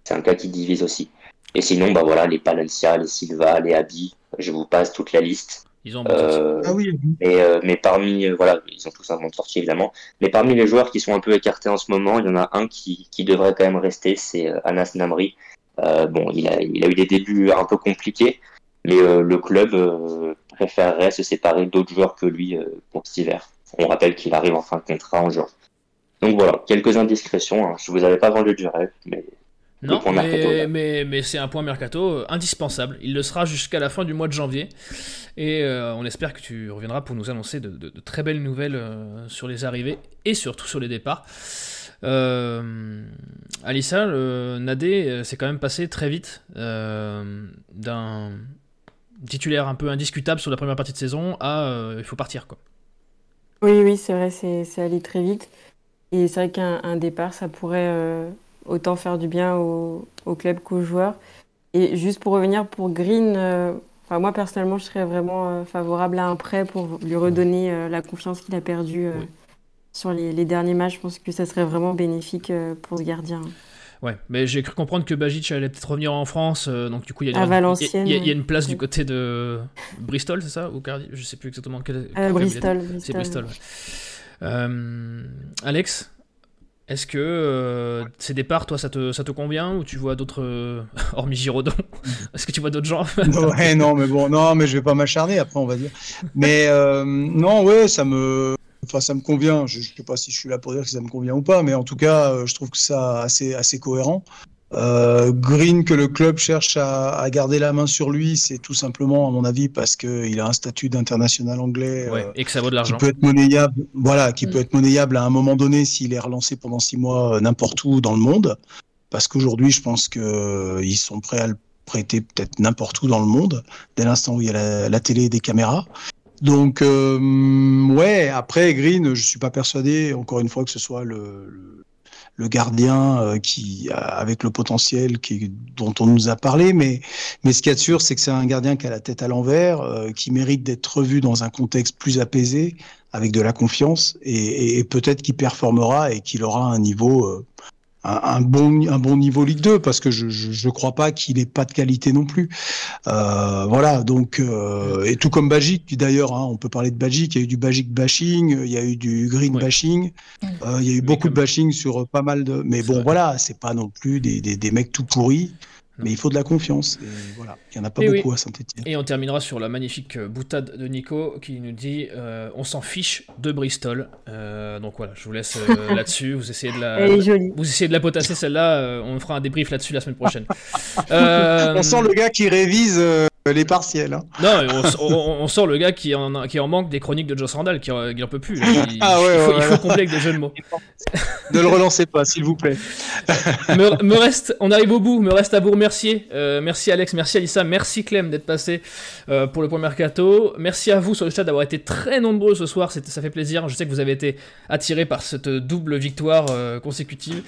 un cas qui divise aussi. Et sinon, bah voilà, les Palencia, les Silva, les Abi, je vous passe toute la liste. Ils ont euh, ah oui. mais, euh, mais parmi, voilà, ils ont tous un monde sorti évidemment. Mais parmi les joueurs qui sont un peu écartés en ce moment, il y en a un qui, qui devrait quand même rester, c'est Anas Namri. bon, il a, il a eu des débuts un peu compliqués, mais euh, le club euh, préférerait se séparer d'autres joueurs que lui euh, pour cet hiver. On rappelle qu'il arrive en fin de contrat en juin. Donc voilà, quelques indiscrétions. Hein. Je vous avais pas vendu du rêve, mais non, mais, mais, mais c'est un point mercato indispensable. Il le sera jusqu'à la fin du mois de janvier. Et on espère que tu reviendras pour nous annoncer de, de, très belles nouvelles sur les arrivées et surtout sur les départs. Euh, Alissa, Nadé s'est quand même passé très vite d'un titulaire un peu indiscutable sur la première partie de saison à euh, il faut partir quoi. Oui, oui, c'est vrai, c'est allé très vite. Et c'est vrai qu'un départ, ça pourrait euh, autant faire du bien au, club qu'aux joueurs. Et juste pour revenir pour Green, euh, moi personnellement, je serais vraiment favorable à un prêt pour lui redonner la confiance qu'il a perdue sur les, les, derniers matchs. Je pense que ça serait vraiment bénéfique pour ce gardien. Ouais, mais j'ai cru comprendre que Bajic allait peut-être revenir en France, euh, donc du coup il y, a une place du côté de Bristol, c'est ça Ou Cardiff Je sais plus exactement quel. Euh, Bristol. C'est Bristol. Euh, Alex, est-ce que ces départs, toi, ça te, ça te convient ou tu vois d'autres, [laughs] hormis Giraudon [laughs] Est-ce que tu vois d'autres gens? [laughs] Ouais, non, mais bon, non, mais je vais pas m'acharner après, on va dire. Mais non, ouais, ça me, Enfin, ça me convient. Je ne sais pas si je suis là pour dire que ça me convient ou pas, mais en tout cas, euh, je trouve que ça assez, assez cohérent. Euh, Green, que le club cherche à, garder la main sur lui, c'est tout simplement, à mon avis, parce qu'il a un statut d'international anglais euh, et que ça vaut de l'argent. Qui peut être monnayable, voilà, qui mm. peut être monnayable à un moment donné s'il est relancé pendant six mois n'importe où dans le monde. Parce qu'aujourd'hui, je pense qu'ils sont prêts à le prêter peut-être n'importe où dans le monde, dès l'instant où il y a la, télé et des caméras. Donc, ouais, après, Green, je suis pas persuadé, encore une fois, que ce soit le le gardien euh, qui avec le potentiel qui, dont on nous a parlé, mais mais ce qu'il y a de sûr, c'est que c'est un gardien qui a la tête à l'envers, euh, qui mérite d'être revu dans un contexte plus apaisé, avec de la confiance, et, et, peut-être qu'il performera et qu'il aura un niveau un, bon, un bon niveau Ligue 2 parce que je je, je crois pas qu'il ait pas de qualité non plus. Euh, voilà donc euh, et tout comme Bagic d'ailleurs, hein, on peut parler de Bagic. Il y a eu du Bagic bashing, il y a eu du Green bashing, euh, il y a eu beaucoup de bashing sur pas mal de. Mais bon voilà, c'est pas non plus des, des, des mecs tout pourris. Mais il faut de la confiance. Et voilà, il n'y en a pas beaucoup à Saint-Etienne. Et on terminera sur la magnifique euh, boutade de Nico qui nous dit euh, On s'en fiche de Bristol. Euh, donc voilà, je vous laisse [laughs] là-dessus. Vous essayez de la, Vous essayez de la potasser celle-là. on fera un débrief là-dessus la semaine prochaine. [laughs] on sent le gars qui révise les partiels. Hein. Non, on, sent le gars qui en, qui en manque des chroniques de Joe Randall, qui, qui en peut plus. [laughs] Il, ah ouais, il, faut, combler avec des jeux de mots. ne le relancez pas, s'il vous plaît. me, reste, on arrive au bout. Me reste à vous remercier. Euh, merci Alex, merci Alissa, merci Clem d'être passé euh, pour le premier mercato. Merci à vous sur le chat d'avoir été très nombreux ce soir. Ça fait plaisir. Je sais que vous avez été attirés par cette double victoire euh, consécutive.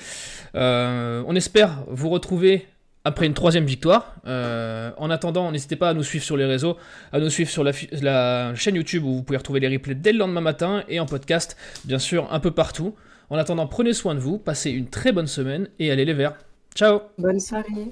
on espère vous retrouver après une troisième victoire. En attendant, n'hésitez pas à nous suivre sur les réseaux, à nous suivre sur la, chaîne YouTube où vous pouvez retrouver les replays dès le lendemain matin et en podcast, bien sûr, un peu partout. En attendant, prenez soin de vous, passez une très bonne semaine et allez les verts. Ciao Bonne soirée